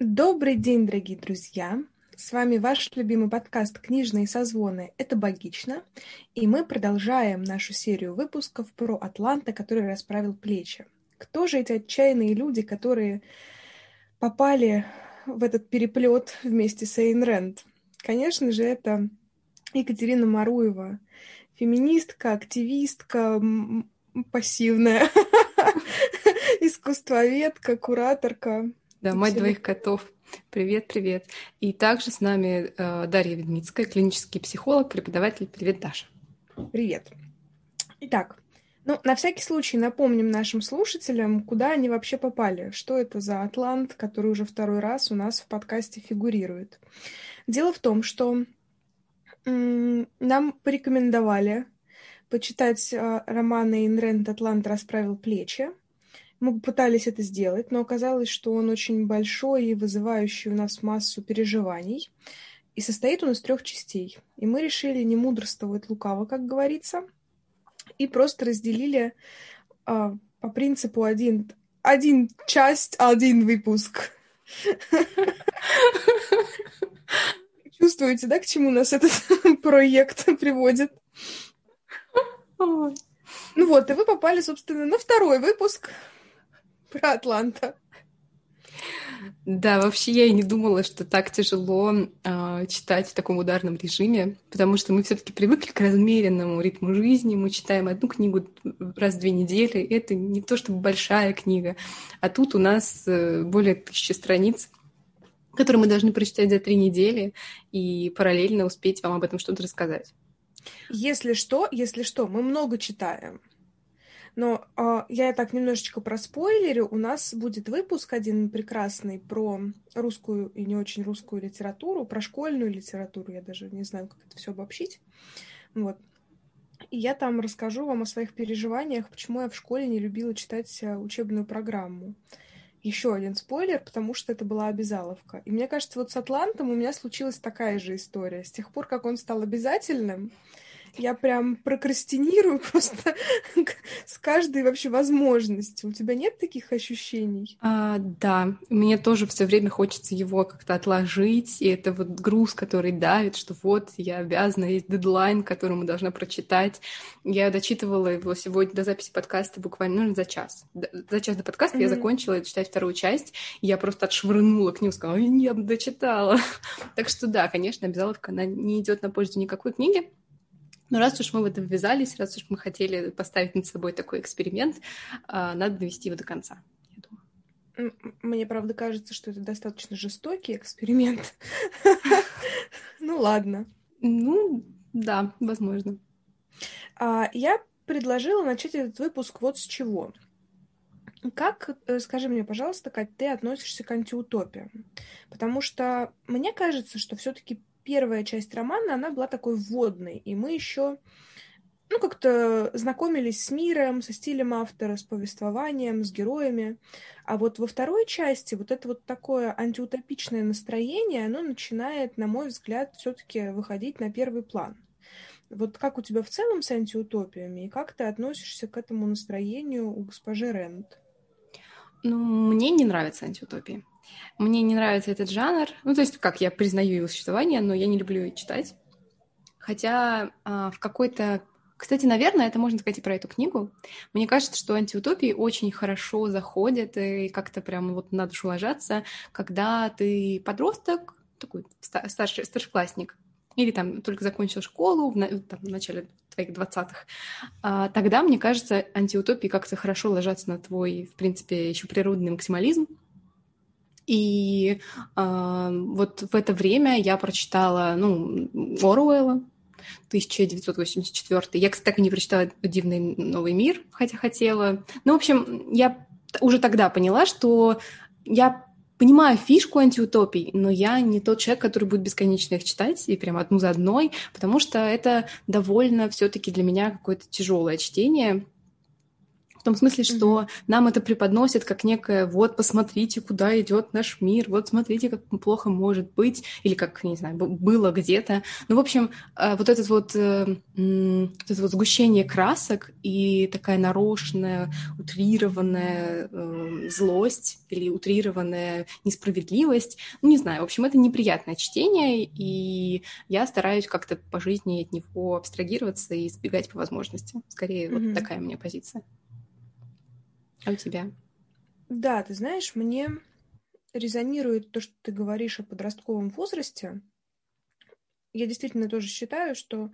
Добрый день, дорогие друзья! С вами ваш любимый подкаст «Книжные созвоны. Это богично». И мы продолжаем нашу серию выпусков про Атланта, который расправил плечи. Кто же эти отчаянные люди, которые попали в этот переплет вместе с Эйн Рэнд? Конечно же, это Екатерина Маруева, феминистка, активистка, пассивная, искусствоведка, кураторка, да, мать Спасибо. двоих котов. Привет, привет. И также с нами э, Дарья Ведмицкая, клинический психолог, преподаватель. Привет, Даша. Привет. Итак, ну, на всякий случай напомним нашим слушателям, куда они вообще попали, что это за Атлант, который уже второй раз у нас в подкасте фигурирует. Дело в том, что нам порекомендовали почитать э, романы Инрент «Атлант расправил плечи», мы попытались это сделать, но оказалось, что он очень большой и вызывающий у нас массу переживаний. И состоит он из трех частей. И мы решили не мудрствовать лукаво, как говорится, и просто разделили а, по принципу один, один часть, один выпуск. Чувствуете, да, к чему нас этот проект приводит? Ну вот, и вы попали, собственно, на второй выпуск про Атланта. Да, вообще я и не думала, что так тяжело э, читать в таком ударном режиме, потому что мы все-таки привыкли к размеренному ритму жизни. Мы читаем одну книгу раз в две недели. Это не то чтобы большая книга, а тут у нас э, более тысячи страниц, которые мы должны прочитать за три недели и параллельно успеть вам об этом что-то рассказать. Если что, если что, мы много читаем. Но э, я так немножечко про спойлерю. У нас будет выпуск один прекрасный про русскую и не очень русскую литературу, про школьную литературу. Я даже не знаю, как это все обобщить. Вот. И я там расскажу вам о своих переживаниях, почему я в школе не любила читать э, учебную программу. Еще один спойлер, потому что это была обязаловка. И мне кажется, вот с Атлантом у меня случилась такая же история. С тех пор, как он стал обязательным, я прям прокрастинирую просто с каждой вообще возможностью. У тебя нет таких ощущений? А, да, мне тоже все время хочется его как-то отложить, и это вот груз, который давит, что вот я обязана, есть дедлайн, который мы должна прочитать. Я дочитывала его сегодня до записи подкаста буквально ну, за час. За час до подкаста mm-hmm. я закончила читать вторую часть, и я просто отшвырнула книгу, сказала, нет, дочитала. так что да, конечно, обязаловка, она не идет на пользу никакой книги, но раз уж мы в это ввязались, раз уж мы хотели поставить над собой такой эксперимент, а, надо довести его до конца. Мне, правда, кажется, что это достаточно жестокий эксперимент. Ну, ладно. Ну, да, возможно. А, я предложила начать этот выпуск вот с чего. Как, э, скажи мне, пожалуйста, как ты относишься к антиутопиям? Потому что мне кажется, что все-таки первая часть романа, она была такой вводной, и мы еще ну, как-то знакомились с миром, со стилем автора, с повествованием, с героями. А вот во второй части вот это вот такое антиутопичное настроение, оно начинает, на мой взгляд, все-таки выходить на первый план. Вот как у тебя в целом с антиутопиями, и как ты относишься к этому настроению у госпожи Рент? Ну, мне не нравятся антиутопии. Мне не нравится этот жанр. Ну, то есть, как я признаю его существование, но я не люблю читать. Хотя а, в какой-то... Кстати, наверное, это можно сказать и про эту книгу. Мне кажется, что антиутопии очень хорошо заходят и как-то прям вот на душу ложатся, когда ты подросток, такой старший, старшеклассник, или там только закончил школу в, там, в начале твоих двадцатых, а, тогда, мне кажется, антиутопии как-то хорошо ложатся на твой, в принципе, еще природный максимализм, и э, вот в это время я прочитала, ну, Оруэлла, 1984. Я, кстати, так и не прочитала «Дивный новый мир», хотя хотела. Ну, в общем, я уже тогда поняла, что я понимаю фишку антиутопий, но я не тот человек, который будет бесконечно их читать и прям одну за одной, потому что это довольно все таки для меня какое-то тяжелое чтение, В том смысле, что mm-hmm. нам это преподносит как некое вот посмотрите, куда идет наш мир, вот смотрите, как плохо может быть, или как, не знаю, было где-то. Ну, в общем, э, вот этот вот, э, вот это вот сгущение красок и такая нарочная, утрированная э, злость или утрированная несправедливость, ну, не знаю, в общем, это неприятное чтение, и я стараюсь как-то по жизни от него абстрагироваться и избегать по возможности. Скорее, mm-hmm. вот такая у меня позиция. А у тебя? Да, ты знаешь, мне резонирует то, что ты говоришь о подростковом возрасте. Я действительно тоже считаю, что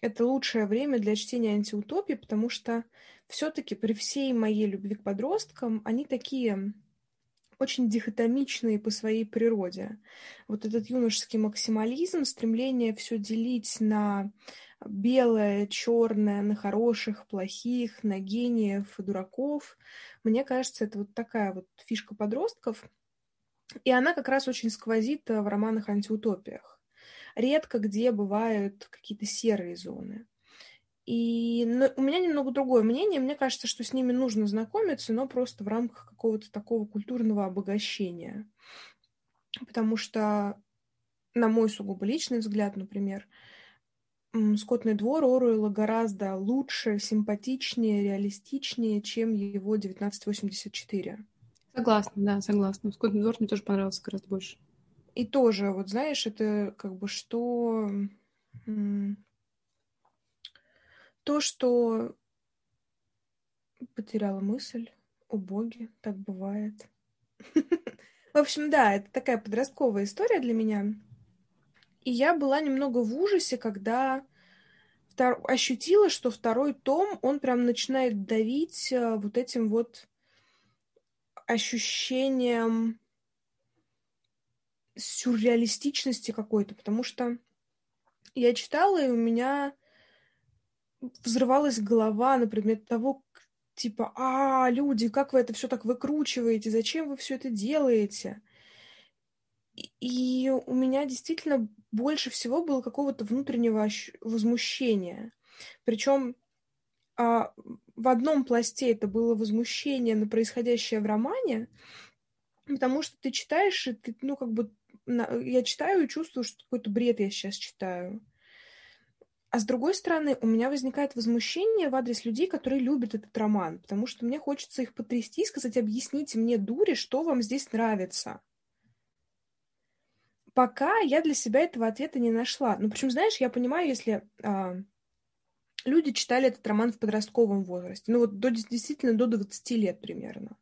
это лучшее время для чтения антиутопии, потому что все-таки при всей моей любви к подросткам они такие очень дихотомичные по своей природе. Вот этот юношеский максимализм, стремление все делить на белое, черное, на хороших, плохих, на гениев и дураков. Мне кажется, это вот такая вот фишка подростков. И она как раз очень сквозит э, в романах-антиутопиях. Редко где бывают какие-то серые зоны. И у меня немного другое мнение. Мне кажется, что с ними нужно знакомиться, но просто в рамках какого-то такого культурного обогащения. Потому что, на мой сугубо личный взгляд, например, «Скотный двор» Оруэлла гораздо лучше, симпатичнее, реалистичнее, чем его «1984». Согласна, да, согласна. «Скотный двор» мне тоже понравился гораздо больше. И тоже, вот знаешь, это как бы что... То, что потеряла мысль, о боги, так бывает. В общем, да, это такая подростковая история для меня. И я была немного в ужасе, когда втор... ощутила, что второй том, он прям начинает давить э, вот этим вот ощущением сюрреалистичности какой-то, потому что я читала, и у меня взрывалась голова на предмет того, типа, а, люди, как вы это все так выкручиваете, зачем вы все это делаете? И у меня действительно больше всего было какого-то внутреннего возмущения. Причем а, в одном пласте это было возмущение на происходящее в романе, потому что ты читаешь, и ты, ну, как бы, я читаю и чувствую, что какой-то бред я сейчас читаю. А с другой стороны, у меня возникает возмущение в адрес людей, которые любят этот роман, потому что мне хочется их потрясти и сказать, объясните мне, дури, что вам здесь нравится пока я для себя этого ответа не нашла. Ну, причем, знаешь, я понимаю, если а, люди читали этот роман в подростковом возрасте, ну вот до, действительно до 20 лет примерно.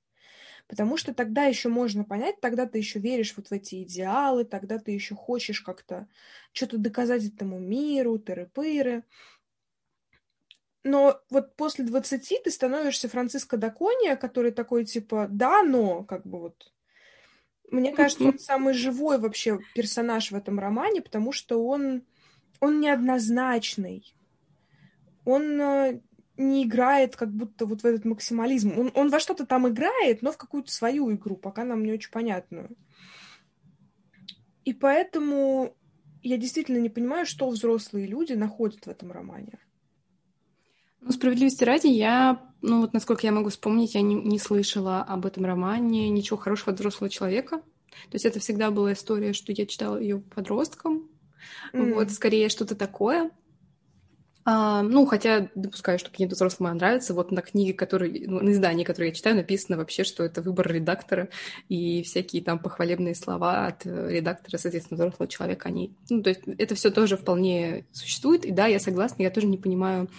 Потому что тогда еще можно понять, тогда ты еще веришь вот в эти идеалы, тогда ты еще хочешь как-то что-то доказать этому миру, тыры-пыры. Но вот после 20 ты становишься Франциско Дакония, который такой типа, да, но, как бы вот, мне кажется, он самый живой вообще персонаж в этом романе, потому что он, он неоднозначный. Он э, не играет как будто вот в этот максимализм. Он, он во что-то там играет, но в какую-то свою игру, пока нам не очень понятную. И поэтому я действительно не понимаю, что взрослые люди находят в этом романе. Ну, справедливости ради, я, ну вот насколько я могу вспомнить, я не, не слышала об этом романе ничего хорошего от взрослого человека. То есть это всегда была история, что я читала ее подростком. Mm. Вот, скорее что-то такое. А, ну, хотя допускаю, что каким-то взрослым нравится. Вот на книге, которые, ну, на издании, которое я читаю, написано вообще, что это выбор редактора, и всякие там похвалебные слова от э, редактора, соответственно, взрослого человека, они... Ну, то есть это все тоже вполне существует. И да, я согласна, я тоже не понимаю,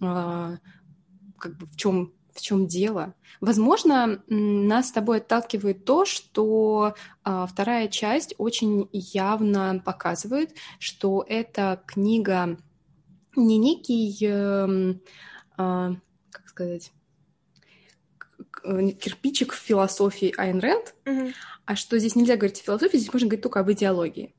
как бы в чем в чем дело. Возможно, нас с тобой отталкивает то, что а, вторая часть очень явно показывает, что эта книга не некий, э, э, как сказать, кирпичик в философии Айн Рэнд, mm-hmm. а что здесь нельзя говорить о философии, здесь можно говорить только об идеологии.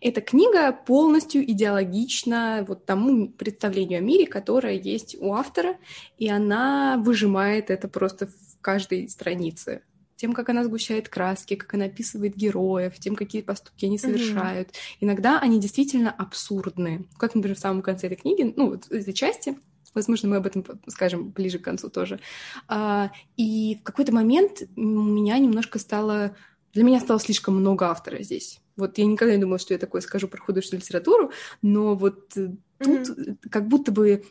Эта книга полностью идеологична вот тому представлению о мире, которое есть у автора, и она выжимает это просто в каждой странице тем, как она сгущает краски, как она описывает героев, тем, какие поступки они совершают. Mm-hmm. Иногда они действительно абсурдны. Как, например, в самом конце этой книги, ну, вот этой части, Возможно, мы об этом скажем ближе к концу тоже. А, и в какой-то момент у меня немножко стало... Для меня стало слишком много автора здесь. Вот я никогда не думала, что я такое скажу про художественную литературу, но вот mm-hmm. тут как будто бы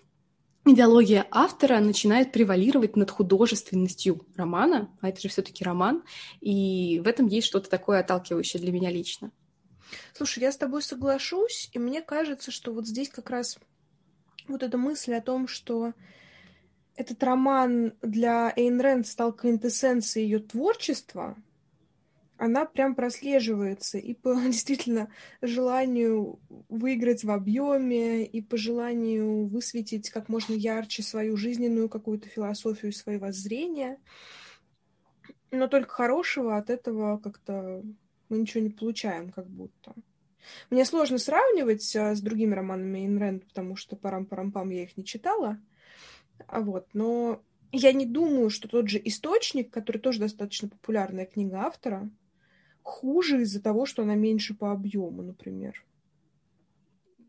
идеология автора начинает превалировать над художественностью романа, а это же все-таки роман, и в этом есть что-то такое отталкивающее для меня лично. Слушай, я с тобой соглашусь, и мне кажется, что вот здесь как раз вот эта мысль о том, что этот роман для Эйн Рэнд стал квинтэссенцией ее творчества, она прям прослеживается и по действительно желанию выиграть в объеме, и по желанию высветить как можно ярче свою жизненную какую-то философию, свои воззрения. Но только хорошего от этого как-то мы ничего не получаем, как будто. Мне сложно сравнивать а, с другими романами Эйн Рэнд, потому что парам-парам-пам я их не читала. А вот, но я не думаю, что тот же источник, который тоже достаточно популярная книга автора, хуже из-за того, что она меньше по объему, например.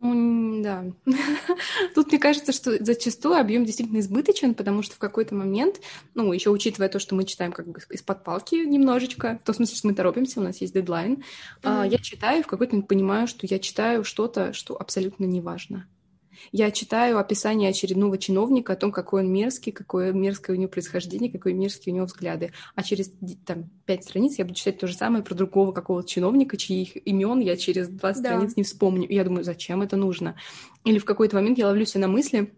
Да. Тут мне кажется, что зачастую объем действительно избыточен, потому что в какой-то момент, ну, еще учитывая то, что мы читаем как бы из-под палки немножечко, в том смысле, что мы торопимся, у нас есть дедлайн, mm-hmm. я читаю, в какой-то момент понимаю, что я читаю что-то, что абсолютно не важно. Я читаю описание очередного чиновника о том, какой он мерзкий, какое мерзкое у него происхождение, какие мерзкие у него взгляды. А через там, пять страниц я буду читать то же самое про другого какого-то чиновника, чьих имен я через 20 да. страниц не вспомню. И я думаю, зачем это нужно? Или в какой-то момент я ловлюсь на мысли,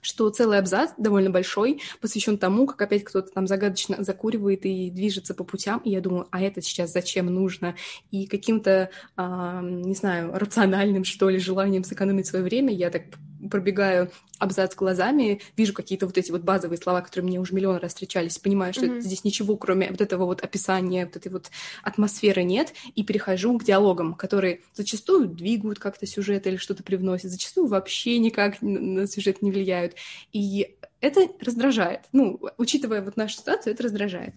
что целый абзац довольно большой посвящен тому, как опять кто-то там загадочно закуривает и движется по путям, и я думаю, а это сейчас зачем нужно? И каким-то, а, не знаю, рациональным, что ли, желанием сэкономить свое время я так пробегаю абзац глазами, вижу какие-то вот эти вот базовые слова, которые мне уже миллион раз встречались, понимаю, что mm-hmm. здесь ничего, кроме вот этого вот описания, вот этой вот атмосферы нет, и перехожу к диалогам, которые зачастую двигают как-то сюжет или что-то привносят, зачастую вообще никак на сюжет не влияют. И это раздражает. Ну, учитывая вот нашу ситуацию, это раздражает.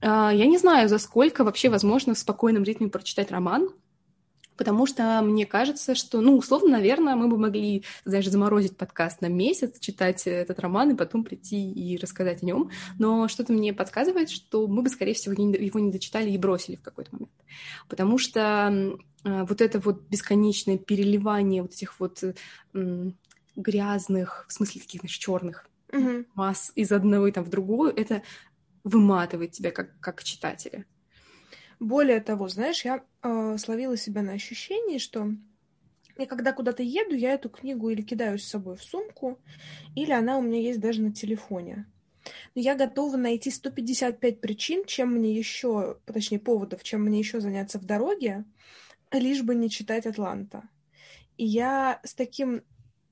А, я не знаю, за сколько вообще возможно в спокойном ритме прочитать роман, потому что мне кажется, что, ну, условно, наверное, мы бы могли, знаешь, заморозить подкаст на месяц, читать этот роман и потом прийти и рассказать о нем, но что-то мне подсказывает, что мы бы, скорее всего, его не дочитали и бросили в какой-то момент, потому что вот это вот бесконечное переливание вот этих вот грязных, в смысле таких, знаешь, черных mm-hmm. масс из одного и там в другую, это выматывает тебя как, как читателя. Более того, знаешь, я э, словила себя на ощущении, что я когда куда-то еду, я эту книгу или кидаю с собой в сумку, или она у меня есть даже на телефоне. Но я готова найти 155 причин, чем мне еще, точнее, поводов, чем мне еще заняться в дороге, лишь бы не читать Атланта. И я с таким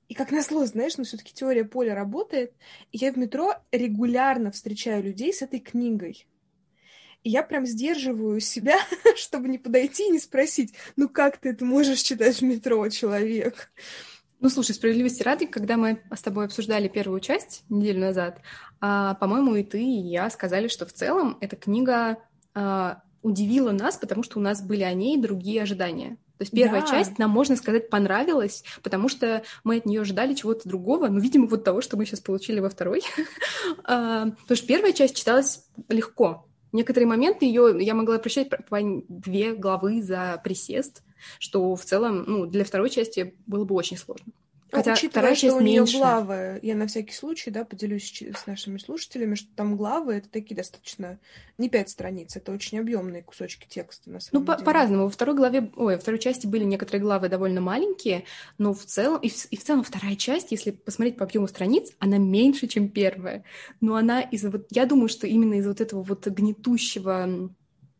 и как назло, знаешь, но все-таки теория поля работает. И я в метро регулярно встречаю людей с этой книгой. И я прям сдерживаю себя, чтобы не подойти и не спросить, ну как ты это можешь читать в метро, человек? Ну, слушай, справедливости ради, когда мы с тобой обсуждали первую часть неделю назад, а, по-моему, и ты, и я сказали, что в целом эта книга а, удивила нас, потому что у нас были о ней другие ожидания. То есть первая да. часть нам, можно сказать, понравилась, потому что мы от нее ожидали чего-то другого, ну, видимо, вот того, что мы сейчас получили во второй. А, потому что первая часть читалась легко. Некоторые моменты ее я могла прочитать по две главы за присест, что в целом, ну, для второй части было бы очень сложно. Хотя Учитывая, что у нее меньше. главы, я на всякий случай, да, поделюсь с нашими слушателями, что там главы это такие достаточно не пять страниц, это очень объемные кусочки текста на самом ну, деле. Ну, по-разному. Во второй главе, ой, во второй части были некоторые главы довольно маленькие, но в целом, и в, и в целом вторая часть, если посмотреть по объему страниц, она меньше, чем первая. Но она из вот, я думаю, что именно из вот этого вот гнетущего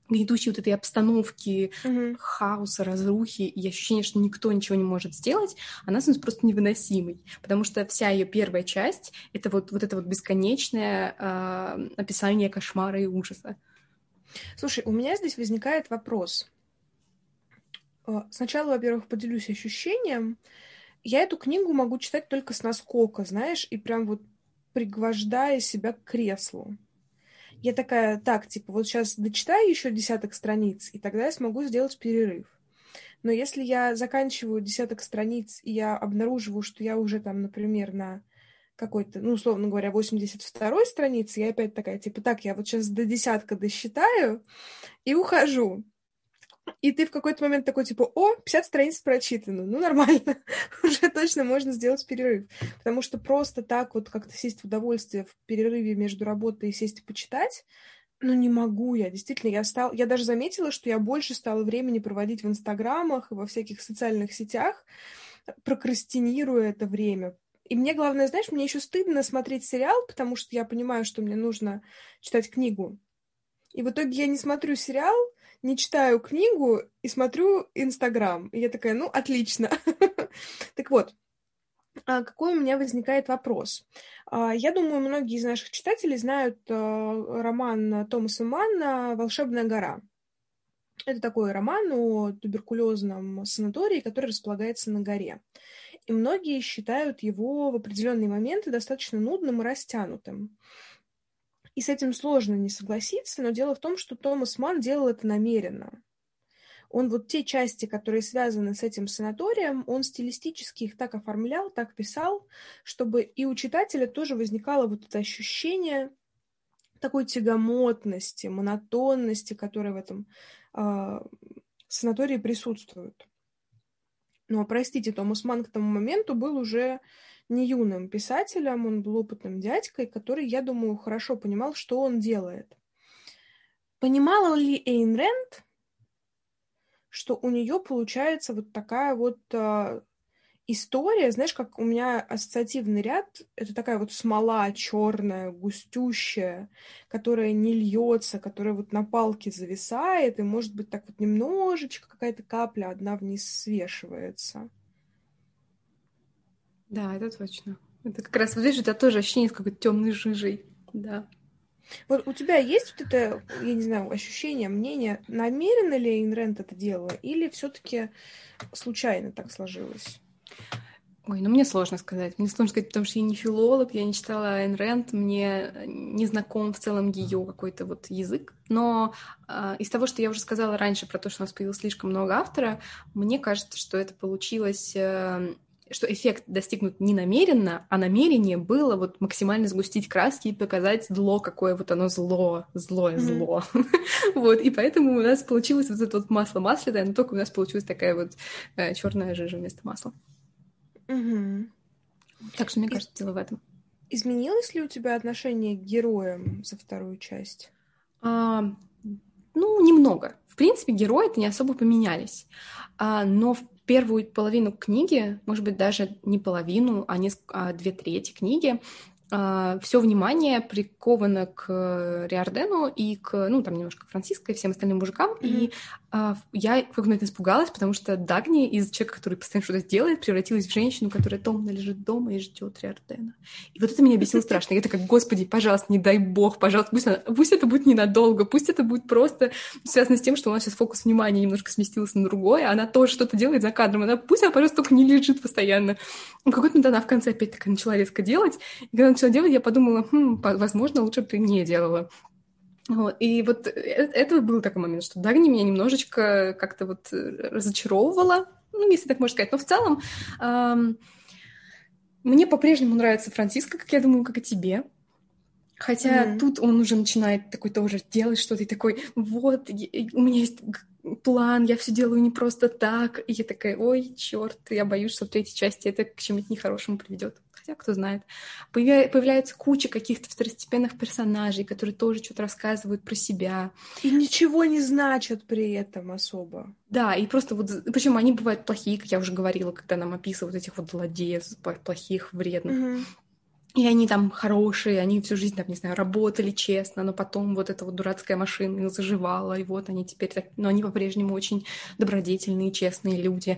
гнетущей вот этой обстановки, mm-hmm. хаоса, разрухи и ощущение, что никто ничего не может сделать, она становится просто невыносимой, потому что вся ее первая часть — это вот, вот это вот бесконечное э, описание кошмара и ужаса. Слушай, у меня здесь возникает вопрос. А, сначала, во-первых, поделюсь ощущением. Я эту книгу могу читать только с наскока, знаешь, и прям вот пригвождая себя к креслу я такая, так, типа, вот сейчас дочитаю еще десяток страниц, и тогда я смогу сделать перерыв. Но если я заканчиваю десяток страниц, и я обнаруживаю, что я уже там, например, на какой-то, ну, условно говоря, 82-й страницы, я опять такая, типа, так, я вот сейчас до десятка досчитаю и ухожу. И ты в какой-то момент такой, типа, о, 50 страниц прочитано, ну, нормально, уже точно можно сделать перерыв. Потому что просто так вот как-то сесть в удовольствие в перерыве между работой и сесть и почитать, ну, не могу я, действительно, я стал, я даже заметила, что я больше стала времени проводить в инстаграмах и во всяких социальных сетях, прокрастинируя это время. И мне главное, знаешь, мне еще стыдно смотреть сериал, потому что я понимаю, что мне нужно читать книгу. И в итоге я не смотрю сериал, не читаю книгу и смотрю Инстаграм. И я такая, ну, отлично. Так вот, а какой у меня возникает вопрос? А, я думаю, многие из наших читателей знают а, роман Томаса Манна «Волшебная гора». Это такой роман о туберкулезном санатории, который располагается на горе. И многие считают его в определенные моменты достаточно нудным и растянутым. И с этим сложно не согласиться, но дело в том, что Томас Ман делал это намеренно. Он вот те части, которые связаны с этим санаторием, он стилистически их так оформлял, так писал, чтобы и у читателя тоже возникало вот это ощущение такой тягомотности, монотонности, которая в этом э, санатории присутствует. Но, простите, Томас Ман к тому моменту был уже не юным писателем, он был опытным дядькой, который, я думаю, хорошо понимал, что он делает. Понимала ли Эйн Рэнд, что у нее получается вот такая вот э, история, знаешь, как у меня ассоциативный ряд, это такая вот смола черная, густющая, которая не льется, которая вот на палке зависает, и может быть так вот немножечко какая-то капля одна вниз свешивается. Да, это точно. Это как раз, вот видишь, тебя тоже ощущение с какой-то темной жижей. Да. Вот у тебя есть вот это, я не знаю, ощущение, мнение, намеренно ли Эйн это делала, или все-таки случайно так сложилось? Ой, ну мне сложно сказать. Мне сложно сказать, потому что я не филолог, я не читала Айн Рэнд, мне не знаком в целом ее какой-то вот язык. Но э, из того, что я уже сказала раньше про то, что у нас появилось слишком много автора, мне кажется, что это получилось э, что эффект достигнут не намеренно, а намерение было вот максимально сгустить краски и показать зло, какое вот оно зло, злое mm-hmm. зло. вот, и поэтому у нас получилось вот это вот масло маслитое, но только у нас получилась такая вот э, черная жижа вместо масла. Mm-hmm. Так что, мне кажется, дело в этом. Изменилось ли у тебя отношение к героям за вторую часть? А, ну, немного. В принципе, герои-то не особо поменялись. А, но в первую половину книги, может быть, даже не половину, а, несколько, а две трети книги, а, все внимание приковано к Риордену и к, ну, там немножко Франциско и всем остальным мужикам. Mm-hmm. И я в какой-то момент испугалась, потому что Дагни из человека, который постоянно что-то делает, превратилась в женщину, которая томно лежит дома и ждет Риордена. И вот это меня бесило страшно. Я такая, господи, пожалуйста, не дай бог, пожалуйста, пусть, она, пусть это будет ненадолго, пусть это будет просто связано с тем, что у нас сейчас фокус внимания немножко сместился на другое, а она тоже что-то делает за кадром. Она, пусть она, пожалуйста, только не лежит постоянно. И какой-то момент она в конце опять такая начала резко делать. И когда начала делать, я подумала, хм, возможно, лучше бы ты не делала. Вот. И вот э, это был такой момент, что Дагни меня немножечко как-то вот э, разочаровывала, ну, если так можно сказать. Но в целом эм, мне по-прежнему нравится Франциско, как я думаю, как и тебе. Хотя mm-hmm. тут он уже начинает такой тоже делать что-то, и такой, вот, у меня есть план, я все делаю не просто так. И я такая, ой, черт, я боюсь, что в третьей части это к чему-то нехорошему приведет. Хотя, кто знает. Появля... Появляется куча каких-то второстепенных персонажей, которые тоже что-то рассказывают про себя. И ничего не значат при этом особо. Да, и просто вот... Причем они бывают плохие, как я уже говорила, когда нам описывают этих вот злодеев, плохих, вредных. Угу. И они там хорошие, они всю жизнь, там, не знаю, работали честно, но потом вот эта вот дурацкая машина заживала, и вот они теперь так... Но они по-прежнему очень добродетельные, честные люди.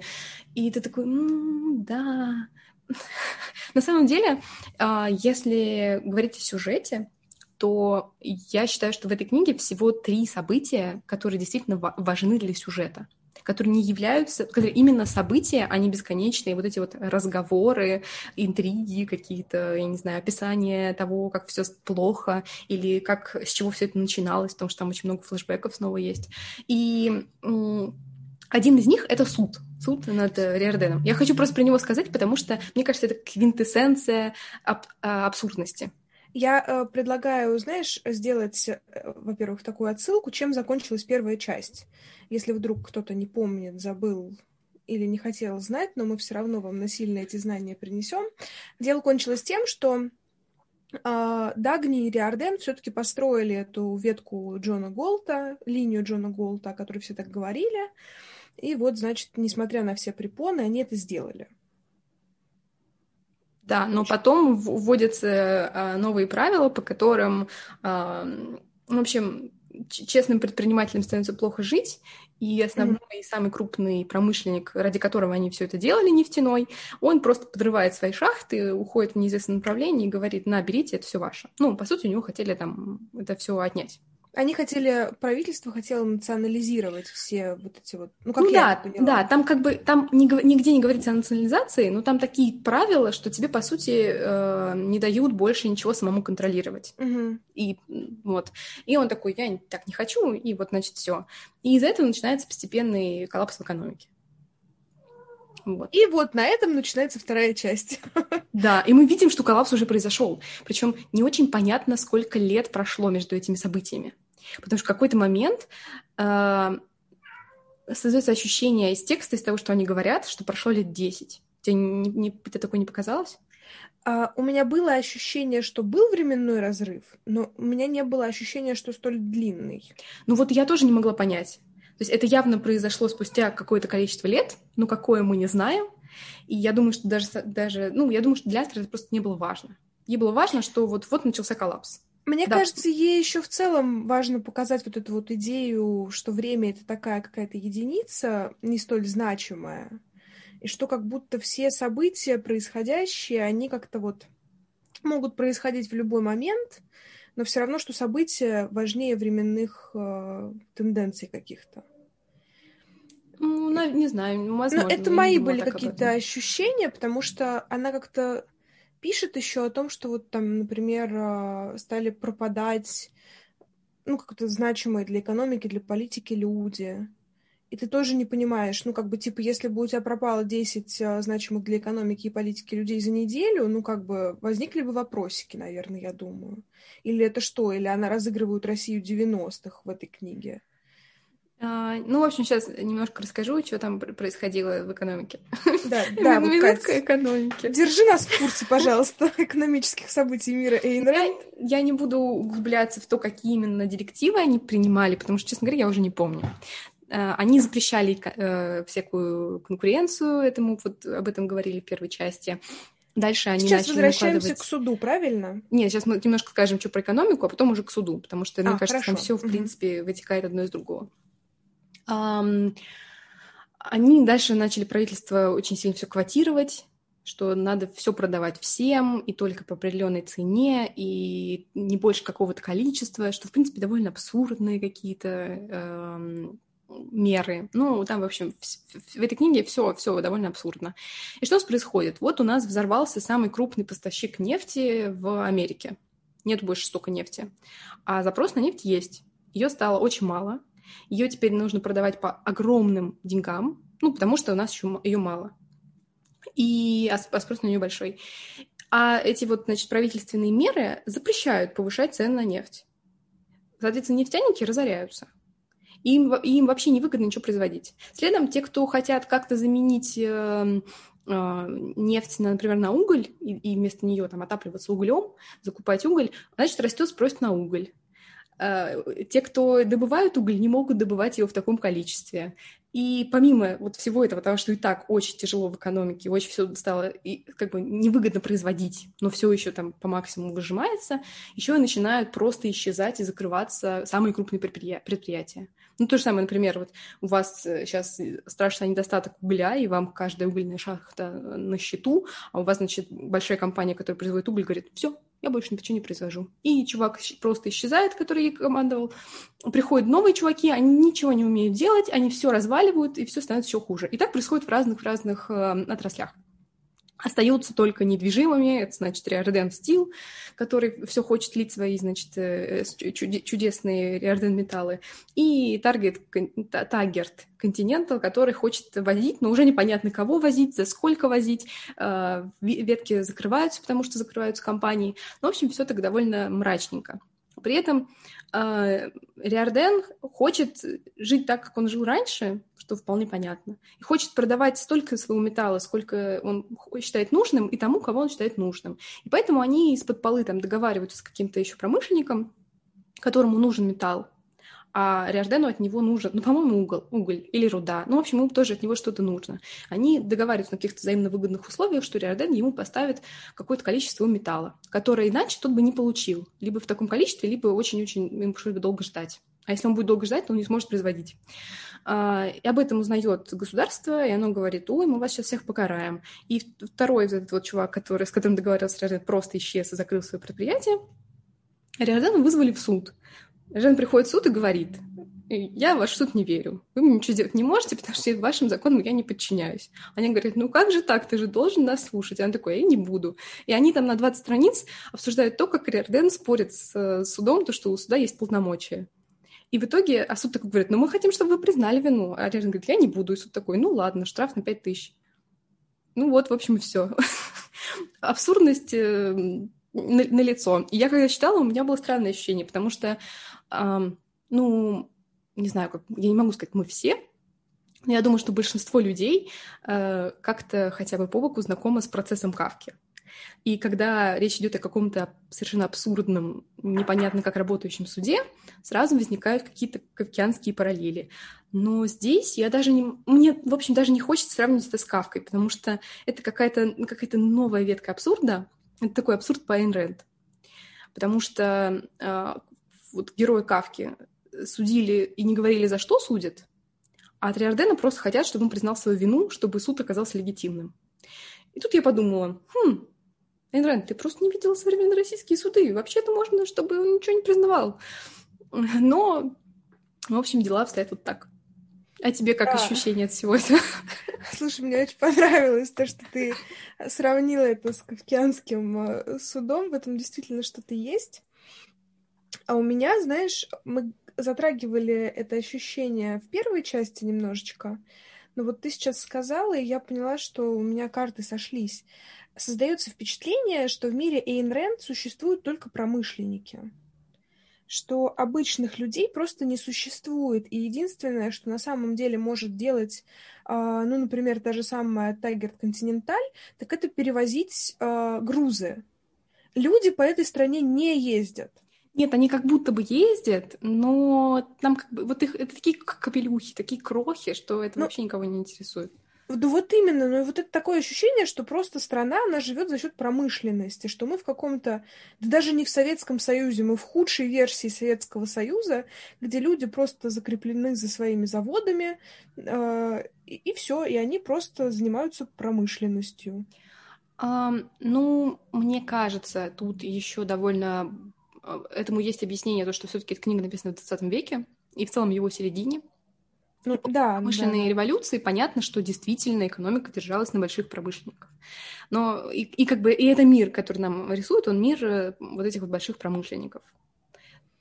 И ты такой, м-м, да, на самом деле, а, если говорить о сюжете, то я считаю, что в этой книге всего три события, которые действительно важны для сюжета которые не являются, которые именно события, они бесконечные, вот эти вот разговоры, интриги какие-то, я не знаю, описание того, как все плохо, или как, с чего все это начиналось, потому что там очень много флешбеков снова есть. И Один из них — это суд. Суд над э, Риорданом. Я хочу просто про него сказать, потому что, мне кажется, это квинтэссенция аб- а, абсурдности. Я э, предлагаю, знаешь, сделать, э, во-первых, такую отсылку, чем закончилась первая часть. Если вдруг кто-то не помнит, забыл или не хотел знать, но мы все равно вам насильно эти знания принесем. Дело кончилось тем, что э, Дагни и Риорден все-таки построили эту ветку Джона Голта, линию Джона Голта, о которой все так говорили. И вот, значит, несмотря на все препоны, они это сделали. Да, но потом вводятся а, новые правила, по которым, а, в общем, честным предпринимателям становится плохо жить, и основной mm-hmm. и самый крупный промышленник, ради которого они все это делали, нефтяной, он просто подрывает свои шахты, уходит в неизвестное направление и говорит, на, берите, это все ваше. Ну, по сути, у него хотели там это все отнять. Они хотели, правительство хотело национализировать все вот эти вот, ну как ну, я да. Да, там как бы, там нигде не говорится о национализации, но там такие правила, что тебе, по сути, э, не дают больше ничего самому контролировать. Угу. И вот. И он такой, я так не хочу, и вот, значит, все. И из-за этого начинается постепенный коллапс в экономике. Вот. И вот на этом начинается вторая часть. Да, и мы видим, что коллапс уже произошел. Причем не очень понятно, сколько лет прошло между этими событиями. Потому что в какой-то момент э, создается ощущение из текста, из того, что они говорят, что прошло лет 10. Тебе не, не, это такое не показалось? Uh, у меня было ощущение, что был временной разрыв, но у меня не было ощущения, что столь длинный. Ну вот я тоже не могла понять. То есть это явно произошло спустя какое-то количество лет, но какое мы не знаем. И я думаю, что даже, даже ну, я думаю, что для автора это просто не было важно. Ей было важно, что вот-вот начался коллапс. Мне да. кажется, ей еще в целом важно показать вот эту вот идею, что время это такая какая-то единица, не столь значимая, и что как будто все события происходящие, они как-то вот могут происходить в любой момент, но все равно, что события важнее временных э, тенденций каких-то. Ну, не знаю, возможно. Но это мои были какие-то ощущения, потому что она как-то пишет еще о том, что вот там, например, а, стали пропадать, ну, как-то значимые для экономики, для политики люди. И ты тоже не понимаешь, ну, как бы, типа, если бы у тебя пропало 10 а, значимых для экономики и политики людей за неделю, ну, как бы, возникли бы вопросики, наверное, я думаю. Или это что? Или она разыгрывает Россию 90-х в этой книге? А, ну, в общем, сейчас немножко расскажу, что там происходило в экономике. Да, да, вот, Минутка экономики. Держи нас в курсе, пожалуйста, экономических событий мира Эйн я, я не буду углубляться в то, какие именно директивы они принимали, потому что, честно говоря, я уже не помню. А, они запрещали э, всякую конкуренцию, этому вот об этом говорили в первой части. Дальше они сейчас начали возвращаемся накладывать... к суду, правильно? Нет, сейчас мы немножко скажем, что про экономику, а потом уже к суду, потому что, а, мне кажется, хорошо. там все, в принципе, вытекает одно из другого. Они дальше начали правительство очень сильно все квотировать, что надо все продавать всем, и только по определенной цене, и не больше какого-то количества, что, в принципе, довольно абсурдные какие-то э, меры. Ну, там, в общем, в, в этой книге все, все довольно абсурдно. И что у нас происходит? Вот у нас взорвался самый крупный поставщик нефти в Америке. Нет больше столько нефти. А запрос на нефть есть. Ее стало очень мало. Ее теперь нужно продавать по огромным деньгам, ну, потому что у нас еще ее мало. И спрос на нее большой. А эти вот, значит, правительственные меры запрещают повышать цены на нефть. Соответственно, нефтяники разоряются. Им, им вообще невыгодно ничего производить. Следом, те, кто хотят как-то заменить э, э, нефть, на, например, на уголь, и, и вместо нее там отапливаться углем, закупать уголь, значит, растет спрос на уголь. Э, те, кто добывают уголь, не могут добывать его в таком количестве. И помимо вот всего этого, того, что и так очень тяжело в экономике, очень все стало и, как бы невыгодно производить, но все еще там по максимуму выжимается, еще и начинают просто исчезать и закрываться самые крупные предприятия. Ну, то же самое, например, вот у вас сейчас страшный недостаток угля, и вам каждая угольная шахта на счету, а у вас, значит, большая компания, которая производит уголь, говорит, все, я больше ничего не произвожу. И чувак просто исчезает, который ей командовал. Приходят новые чуваки, они ничего не умеют делать, они все разваливают, и все становится еще хуже. И так происходит в разных, в разных э, отраслях. Остаются только недвижимыми, это значит Riordan Steel, который все хочет лить свои, значит, э, чудесные Riordan металлы, и Target, Target Continental, который хочет возить, но уже непонятно кого возить, за сколько возить, а, ветки закрываются, потому что закрываются компании. Ну, в общем, все так довольно мрачненько. При этом э, Риорден хочет жить так, как он жил раньше, что вполне понятно, и хочет продавать столько своего металла, сколько он считает нужным, и тому, кого он считает нужным. И поэтому они из-под полы там договариваются с каким-то еще промышленником, которому нужен металл, а Риордену от него нужен, ну, по-моему, уголь, уголь или руда. Ну, в общем, ему тоже от него что-то нужно. Они договариваются на каких-то взаимно выгодных условиях, что Риорден ему поставит какое-то количество металла, которое иначе тот бы не получил. Либо в таком количестве, либо очень-очень ему пришлось бы долго ждать. А если он будет долго ждать, то он не сможет производить. А, и об этом узнает государство, и оно говорит, ой, мы вас сейчас всех покараем. И второй этот вот чувак, который, с которым договаривался Риорден, просто исчез и закрыл свое предприятие. Риордена вызвали в суд. Жен приходит в суд и говорит, я в ваш суд не верю. Вы мне ничего сделать не можете, потому что вашим законам я не подчиняюсь. Они говорят, ну как же так, ты же должен нас слушать. И он такой, я не буду. И они там на 20 страниц обсуждают то, как Риорден спорит с э, судом, то, что у суда есть полномочия. И в итоге, а суд такой говорит, ну мы хотим, чтобы вы признали вину. А Риорден говорит, я не буду. И суд такой, ну ладно, штраф на 5 тысяч. Ну вот, в общем, и все. Абсурдность э, на, на лицо. И я когда читала, у меня было странное ощущение, потому что ну, не знаю, как, я не могу сказать, мы все, но я думаю, что большинство людей э, как-то хотя бы по боку знакомы с процессом Кавки. И когда речь идет о каком-то совершенно абсурдном, непонятно как работающем суде, сразу возникают какие-то кавкианские параллели. Но здесь я даже не... Мне, в общем, даже не хочется сравнивать это с Кавкой, потому что это какая-то какая новая ветка абсурда. Это такой абсурд по Айн Рэнд. Потому что э, вот героя Кавки судили и не говорили, за что судят, а от Риордена просто хотят, чтобы он признал свою вину, чтобы суд оказался легитимным. И тут я подумала, хм, Эйн ты просто не видела современные российские суды. Вообще-то можно, чтобы он ничего не признавал. Но, в общем, дела обстоят вот так. А тебе как да. ощущение от всего этого? Слушай, мне очень понравилось то, что ты сравнила это с кавкианским э, судом. В этом действительно что-то есть. А у меня, знаешь, мы затрагивали это ощущение в первой части немножечко, но вот ты сейчас сказала, и я поняла, что у меня карты сошлись. Создается впечатление, что в мире Эйн Рэнд существуют только промышленники что обычных людей просто не существует. И единственное, что на самом деле может делать, а, ну, например, та же самая Тайгер Континенталь, так это перевозить а, грузы. Люди по этой стране не ездят. Нет, они как будто бы ездят, но там как бы вот их это такие капелюхи, такие крохи, что это ну, вообще никого не интересует. Да вот именно, но вот это такое ощущение, что просто страна, она живет за счет промышленности, что мы в каком-то, да даже не в Советском Союзе, мы в худшей версии Советского Союза, где люди просто закреплены за своими заводами, э, и, и все, и они просто занимаются промышленностью. Um, ну, мне кажется, тут еще довольно а, этому есть объяснение, то, что все-таки эта книга написана в 20 веке, и в целом его середине. Ну, да, промышленные да. революции, понятно, что действительно экономика держалась на больших промышленниках. Но и, и как бы и это мир, который нам рисует, он мир э, вот этих вот больших промышленников.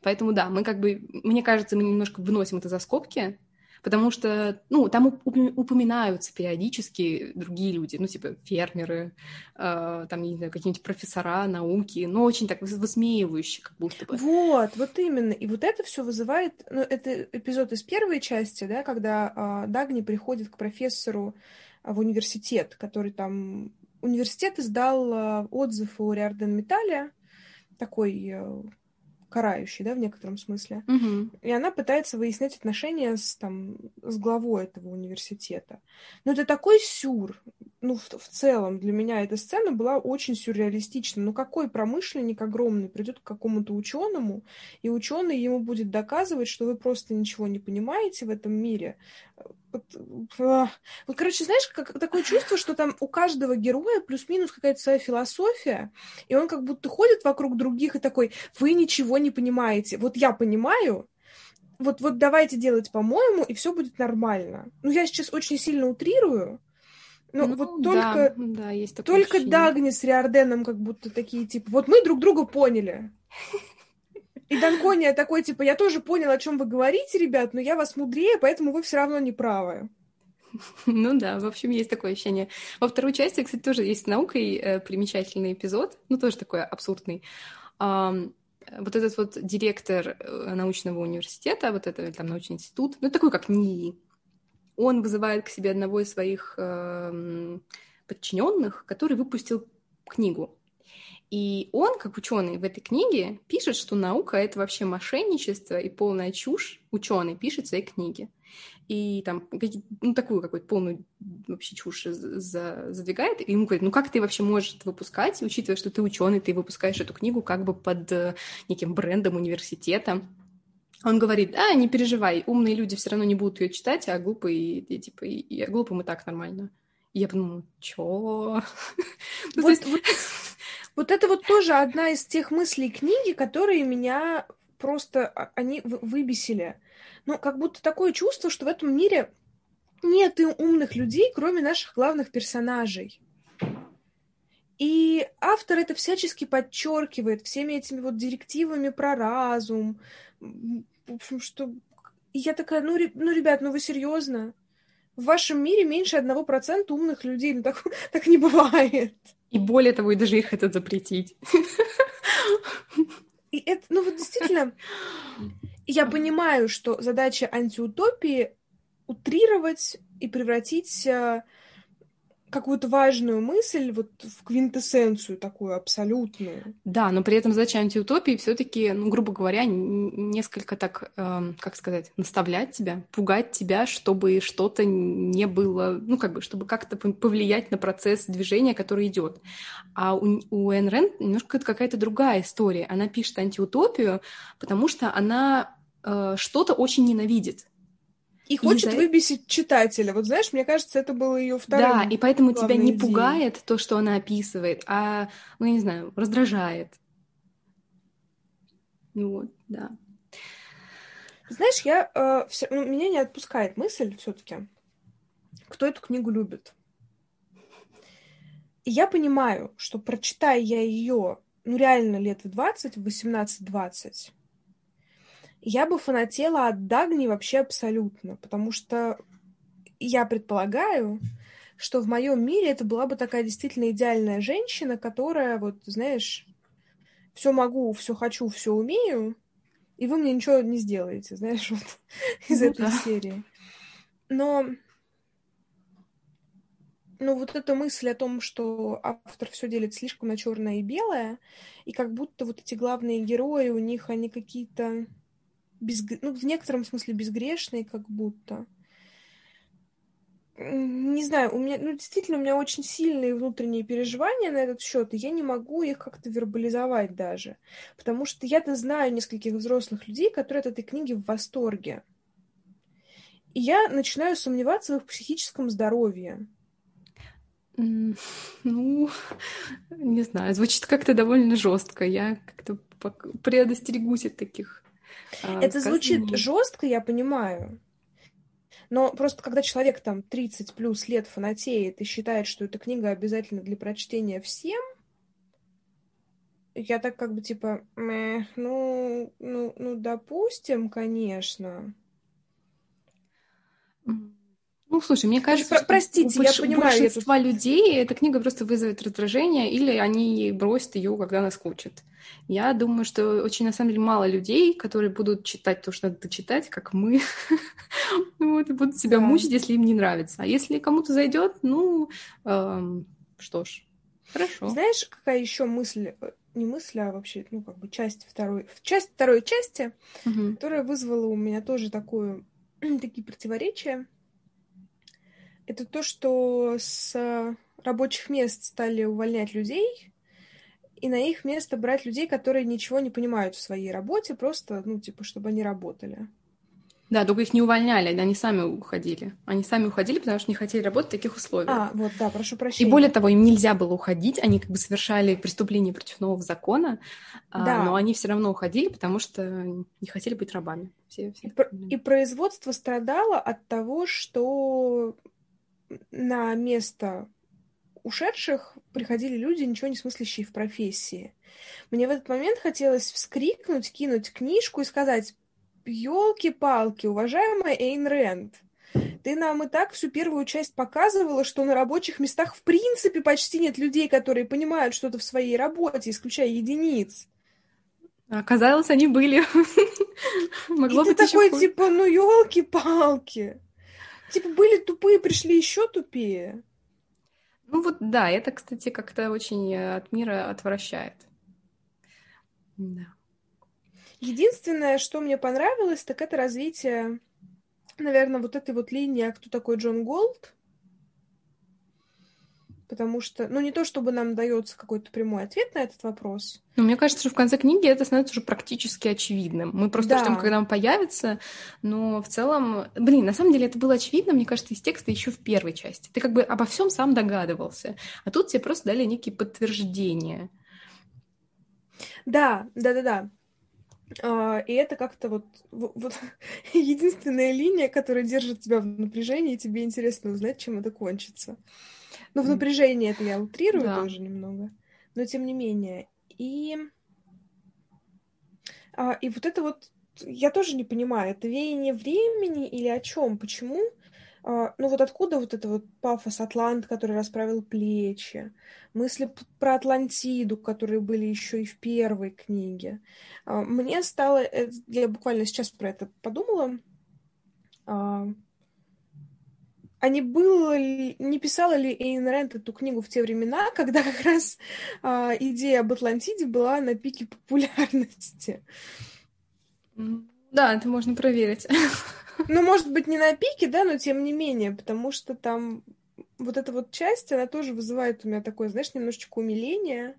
Поэтому да, мы как бы, мне кажется, мы немножко выносим это за скобки, потому что, ну, там упоминаются периодически другие люди, ну, типа фермеры, э, там, не знаю, какие-нибудь профессора науки, но очень так высмеивающие, как будто бы. Вот, вот именно. И вот это все вызывает, ну, это эпизод из первой части, да, когда э, Дагни приходит к профессору э, в университет, который там... Университет издал отзыв о Риарден Металле, такой э, карающий, да, в некотором смысле. Угу. И она пытается выяснять отношения с, там, с главой этого университета. Но это такой сюр. Ну, в, в целом, для меня эта сцена была очень сюрреалистична. Ну, какой промышленник огромный придет к какому-то ученому, и ученый ему будет доказывать, что вы просто ничего не понимаете в этом мире. Вот, а, вот, короче, знаешь, как, такое чувство, что там у каждого героя плюс-минус какая-то своя философия, и он как будто ходит вокруг других и такой, вы ничего не понимаете. Вот я понимаю, вот, вот давайте делать по-моему, и все будет нормально. Ну, я сейчас очень сильно утрирую, Ну, ну вот только, да, да, есть такое только ощущение. Дагни с Риорденом как будто такие, типа, вот мы друг друга поняли. И Данкония такой, типа, я тоже понял, о чем вы говорите, ребят, но я вас мудрее, поэтому вы все равно не правы. Ну да, в общем, есть такое ощущение. Во второй части, кстати, тоже есть наукой э, примечательный эпизод, ну тоже такой абсурдный. Вот этот вот директор э, научного университета, вот это там научный институт, ну такой как НИИ, он вызывает к себе одного из своих э, подчиненных, который выпустил книгу. И он, как ученый в этой книге, пишет, что наука это вообще мошенничество и полная чушь. Ученый пишет в своей книге. И там ну, такую какую-то полную вообще чушь за, задвигает. И ему говорит, ну как ты вообще можешь выпускать, учитывая, что ты ученый, ты выпускаешь эту книгу как бы под э, неким брендом университета. Он говорит, а, не переживай, умные люди все равно не будут ее читать, а глупые, и, типа, и, и глупым и так нормально. И я подумала, чё? Ну, вот, вот, вот это вот тоже одна из тех мыслей книги, которые меня просто, а, они выбесили. Ну, как будто такое чувство, что в этом мире нет умных людей, кроме наших главных персонажей. И автор это всячески подчеркивает всеми этими вот директивами про разум. В общем, что... И я такая, ну, ну, ребят, ну вы серьезно? В вашем мире меньше одного процента умных людей. Ну, так, так не бывает. И более того, и даже их хотят запретить. И это, ну вот действительно, я понимаю, что задача антиутопии утрировать и превратить э, какую-то важную мысль вот в квинтэссенцию такую абсолютную. Да, но при этом задача антиутопии все-таки, ну, грубо говоря, несколько так, э, как сказать, наставлять тебя, пугать тебя, чтобы что-то не было, ну, как бы, чтобы как-то повлиять на процесс движения, который идет. А у, у Эн Рэнд немножко какая-то другая история. Она пишет антиутопию, потому что она э, что-то очень ненавидит. И хочет и выбесить читателя. Вот знаешь, мне кажется, это было ее второе. Да, и поэтому тебя не идеей. пугает то, что она описывает, а, ну, я не знаю, раздражает. Ну вот, да. Знаешь, я э, все, ну, меня не отпускает мысль все-таки, кто эту книгу любит. И я понимаю, что прочитая я ее, ну реально лет в 20, в 18-20, я бы фанатела от Дагни вообще абсолютно, потому что я предполагаю, что в моем мире это была бы такая действительно идеальная женщина, которая, вот, знаешь, все могу, все хочу, все умею, и вы мне ничего не сделаете, знаешь, вот из ну, этой да. серии. Но ну, вот эта мысль о том, что автор все делит слишком на черное и белое, и как будто вот эти главные герои, у них они какие-то без, ну, в некотором смысле безгрешные, как будто. Не знаю, у меня, ну, действительно, у меня очень сильные внутренние переживания на этот счет, и я не могу их как-то вербализовать даже. Потому что я-то знаю нескольких взрослых людей, которые от этой книги в восторге. И я начинаю сомневаться в их психическом здоровье. Ну, не знаю, звучит как-то довольно жестко. Я как-то предостерегусь от таких Это звучит жестко, я понимаю. Но просто когда человек там 30 плюс лет фанатеет и считает, что эта книга обязательно для прочтения всем, я так как бы типа, ну, ну, ну, допустим, конечно. Ну, слушай, мне кажется, Про- простите, у больш... я понимаю, большинства тут... людей эта книга просто вызовет раздражение, или они бросят ее, когда наскучат. Я думаю, что очень, на самом деле, мало людей, которые будут читать то, что надо читать, как мы, вот, и будут себя мучить, если им не нравится. А если кому-то зайдет, ну, эм, что ж, хорошо. Знаешь, какая еще мысль, э, не мысль, а вообще, ну, как бы часть второй, часть второй части, которая вызвала у меня тоже такую, такие противоречия, это то, что с рабочих мест стали увольнять людей, и на их место брать людей, которые ничего не понимают в своей работе, просто, ну, типа, чтобы они работали. Да, только их не увольняли, они сами уходили. Они сами уходили, потому что не хотели работать в таких условиях. А, вот, да, прошу прощения. И более того, им нельзя было уходить, они как бы совершали преступление против нового закона, а, да. но они все равно уходили, потому что не хотели быть рабами. Все, все и, и производство страдало от того, что на место ушедших приходили люди, ничего не смыслящие в профессии. Мне в этот момент хотелось вскрикнуть, кинуть книжку и сказать «Елки-палки, уважаемая Эйн Рэнд, ты нам и так всю первую часть показывала, что на рабочих местах в принципе почти нет людей, которые понимают что-то в своей работе, исключая единиц. Оказалось, они были. Могло и быть ты такой, типа, ну елки-палки. Типа, были тупые, пришли еще тупее. Ну вот да, это, кстати, как-то очень э, от мира отвращает. Да. Единственное, что мне понравилось, так это развитие, наверное, вот этой вот линии, а кто такой Джон Голд. Потому что, ну, не то чтобы нам дается какой-то прямой ответ на этот вопрос. Но мне кажется, что в конце книги это становится уже практически очевидным. Мы просто да. ждем, когда он появится, но в целом, блин, на самом деле это было очевидно, мне кажется, из текста еще в первой части. Ты как бы обо всем сам догадывался, а тут тебе просто дали некие подтверждения. Да, да, да, да. Uh, и это как-то вот, вот единственная линия, которая держит тебя в напряжении, и тебе интересно узнать, чем это кончится. Ну, в напряжении это я утрирую да. тоже немного, но тем не менее. И, а, и вот это вот я тоже не понимаю, это веяние времени или о чем? Почему? А, ну вот откуда вот это вот пафос Атлант, который расправил плечи, мысли про Атлантиду, которые были еще и в первой книге. А, мне стало, э, я буквально сейчас про это подумала, а, не было ли, не писала ли Эйн Рэнд эту книгу в те времена, когда как раз а, идея об Атлантиде была на пике популярности? Да, это можно проверить. Ну, может быть, не на пике, да, но тем не менее, потому что там вот эта вот часть, она тоже вызывает у меня такое, знаешь, немножечко умиление.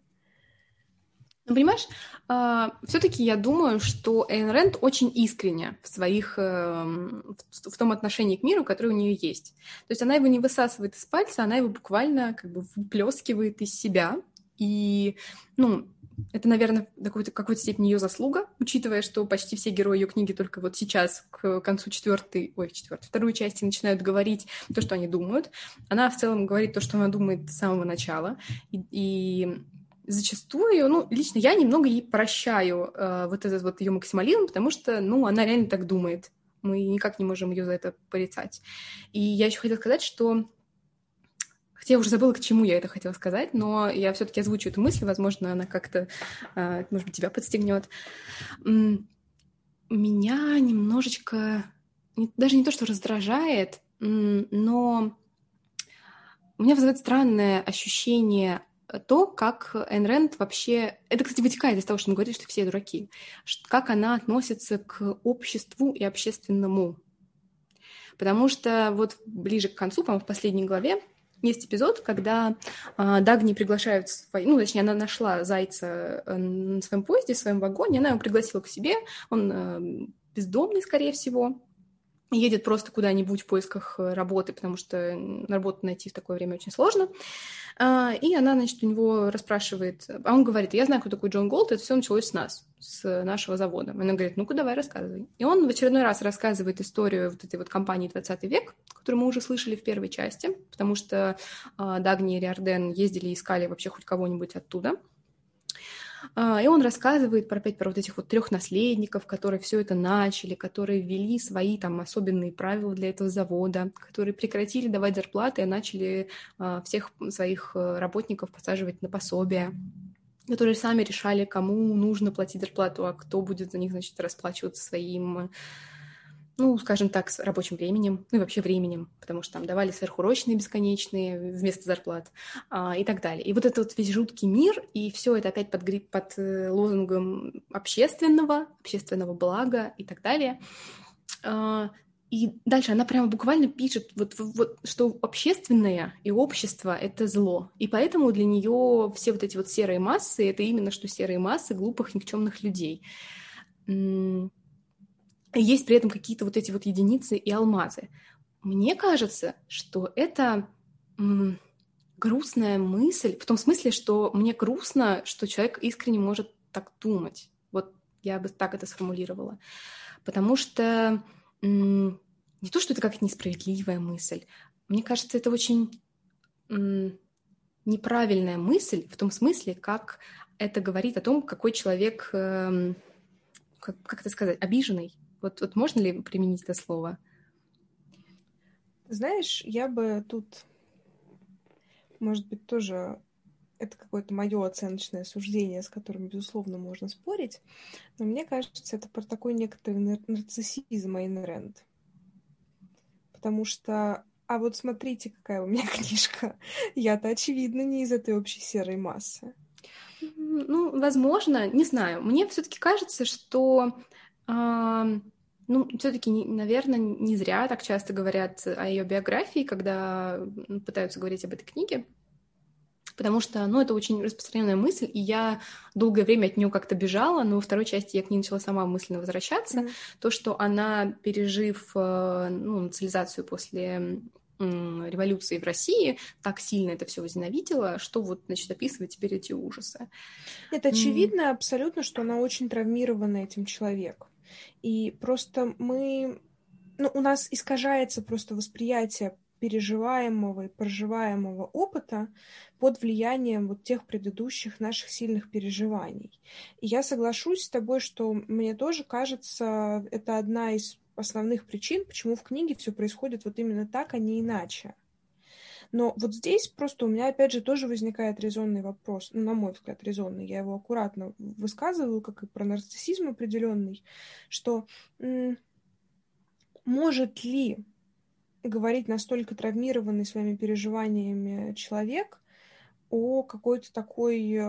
Ну, понимаешь, а, все-таки я думаю, что Эйн Рэнд очень искренне в своих, э, в, том отношении к миру, которое у нее есть. То есть она его не высасывает из пальца, она его буквально как бы выплескивает из себя. И, ну, это, наверное, в какой-то, какой-то степени ее заслуга, учитывая, что почти все герои ее книги только вот сейчас, к концу четвертой, ой, четвертой, второй части начинают говорить то, что они думают. Она в целом говорит то, что она думает с самого начала. И, и зачастую, ну, лично я немного ей прощаю э, вот этот вот ее максимализм, потому что, ну, она реально так думает. Мы никак не можем ее за это порицать. И я еще хотела сказать, что Хотя я уже забыла, к чему я это хотела сказать, но я все-таки озвучу эту мысль, возможно, она как-то, э, может быть, тебя подстегнет. Меня немножечко, даже не то, что раздражает, но у меня вызывает странное ощущение то, как Айн вообще... Это, кстати, вытекает из того, что он говорит, что все дураки. Как она относится к обществу и общественному. Потому что вот ближе к концу, по-моему, в последней главе, есть эпизод, когда э, Дагни приглашают свои, ну, точнее, она нашла зайца э, на своем поезде, в своем вагоне, она его пригласила к себе, он э, бездомный, скорее всего, едет просто куда-нибудь в поисках э, работы, потому что работу найти в такое время очень сложно. А, и она, значит, у него расспрашивает, а он говорит, я знаю, кто такой Джон Голд, это все началось с нас, с нашего завода. Она говорит, ну-ка, давай рассказывай. И он в очередной раз рассказывает историю вот этой вот компании 20 век, которую мы уже слышали в первой части, потому что а, Дагни и Риарден ездили и искали вообще хоть кого-нибудь оттуда. А, и он рассказывает про опять про вот этих вот трех наследников, которые все это начали, которые ввели свои там особенные правила для этого завода, которые прекратили давать зарплаты и начали а, всех своих э, работников посаживать на пособие которые сами решали, кому нужно платить зарплату, а кто будет за них, значит, расплачиваться своим ну, скажем так, с рабочим временем, ну и вообще временем, потому что там давали сверхурочные бесконечные вместо зарплат а, и так далее. И вот этот вот весь жуткий мир, и все это опять под, под э, лозунгом общественного, общественного блага и так далее. А, и дальше она прямо буквально пишет, вот, вот, что общественное и общество — это зло. И поэтому для нее все вот эти вот серые массы — это именно что серые массы глупых, никчемных людей есть при этом какие-то вот эти вот единицы и алмазы. Мне кажется, что это грустная мысль, в том смысле, что мне грустно, что человек искренне может так думать. Вот я бы так это сформулировала. Потому что, не то, что это как несправедливая мысль. Мне кажется, это очень неправильная мысль в том смысле, как это говорит о том, какой человек, э, как, как это сказать, обиженный. Вот, вот можно ли применить это слово? Знаешь, я бы тут, может быть, тоже это какое-то мое оценочное суждение, с которым, безусловно, можно спорить, но мне кажется, это про такой некоторый нарциссизм Айн Рэнд. Потому что а вот смотрите, какая у меня книжка. Я-то, очевидно, не из этой общей серой массы. Ну, возможно, не знаю. Мне все-таки кажется, что ну, все-таки, наверное, не зря так часто говорят о ее биографии, когда пытаются говорить об этой книге. Потому что, ну, это очень распространенная мысль, и я долгое время от нее как-то бежала, но во второй части я к ней начала сама мысленно возвращаться. Mm-hmm. То, что она, пережив э, ну, национализацию после революции в России так сильно это все возненавидела, что вот, значит, описывать теперь эти ужасы. Это очевидно mm. абсолютно, что она очень травмирована этим человеком. И просто мы... Ну, у нас искажается просто восприятие переживаемого и проживаемого опыта под влиянием вот тех предыдущих наших сильных переживаний. И я соглашусь с тобой, что мне тоже кажется, это одна из основных причин, почему в книге все происходит вот именно так, а не иначе. Но вот здесь просто у меня, опять же, тоже возникает резонный вопрос, ну, на мой взгляд, резонный, я его аккуратно высказываю, как и про нарциссизм определенный, что может ли говорить настолько травмированный своими переживаниями человек о какой-то такой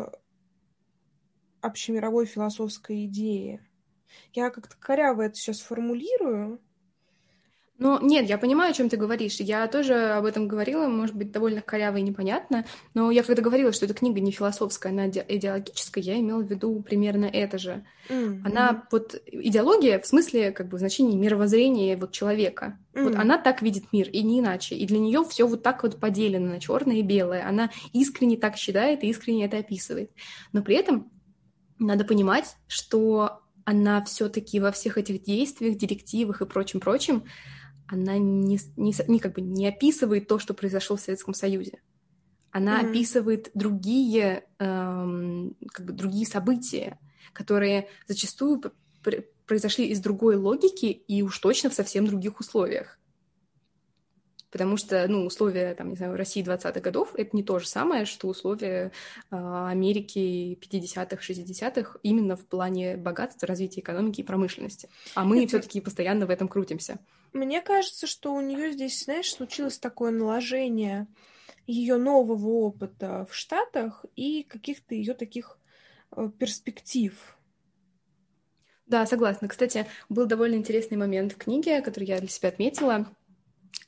общемировой философской идее, я как-то коряво это сейчас формулирую. Ну, нет, я понимаю, о чем ты говоришь. Я тоже об этом говорила, может быть, довольно коряво и непонятно. Но я когда говорила, что эта книга не философская, она идеологическая, я имела в виду примерно это же. Mm-hmm. Она вот идеология в смысле, как бы, в значении мировоззрения вот человека. Mm-hmm. Вот она так видит мир, и не иначе. И для нее все вот так вот поделено на черное и белое. Она искренне так считает и искренне это описывает. Но при этом надо понимать, что она все-таки во всех этих действиях, директивах и прочем-прочем, она не, не, не, как бы не описывает то, что произошло в Советском Союзе. Она mm-hmm. описывает другие, эм, как бы другие события, которые зачастую произошли из другой логики и уж точно в совсем других условиях потому что, ну, условия, там, не знаю, России 20-х годов — это не то же самое, что условия э, Америки 50-х, 60-х именно в плане богатства, развития экономики и промышленности. А мы это... все таки постоянно в этом крутимся. Мне кажется, что у нее здесь, знаешь, случилось такое наложение ее нового опыта в Штатах и каких-то ее таких э, перспектив. Да, согласна. Кстати, был довольно интересный момент в книге, который я для себя отметила.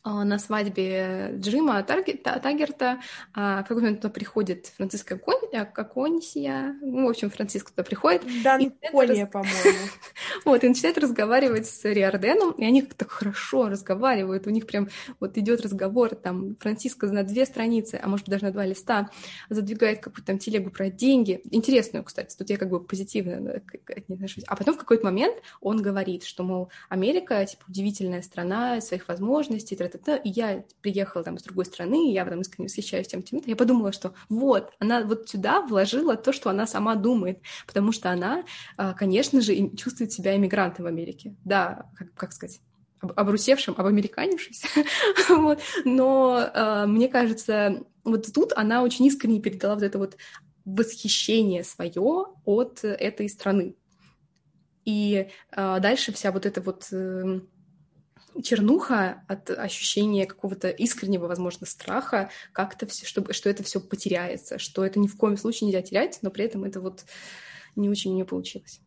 А, на свадьбе Джима Тагерта. А, в какой момент туда приходит Франциска Кон... А, Конисия. Ну, в общем, Франциск туда приходит. Кония, раз... по-моему. вот, и начинает разговаривать с Риорденом, и они как-то хорошо разговаривают. У них прям вот идет разговор, там, Франциско на две страницы, а может быть даже на два листа, задвигает какую-то там телегу про деньги. Интересную, кстати, тут я как бы позитивно к ней отношусь. А потом в какой-то момент он говорит, что, мол, Америка, типа, удивительная страна своих возможностей, та-та-та, и я приехала там с другой страны, и я там искренне восхищаюсь тем, тем, я подумала, что вот, она вот сюда вложила то, что она сама думает, потому что она, а, конечно же, чувствует себя иммигрантом в Америке. Да, как, как сказать, обрусевшим, обамериканившись. вот. Но э, мне кажется, вот тут она очень искренне передала вот это вот восхищение свое от этой страны. И э, дальше вся вот эта вот э, чернуха от ощущения какого-то искреннего, возможно, страха, как-то все, чтобы, что это все потеряется, что это ни в коем случае нельзя терять, но при этом это вот не очень у нее получилось.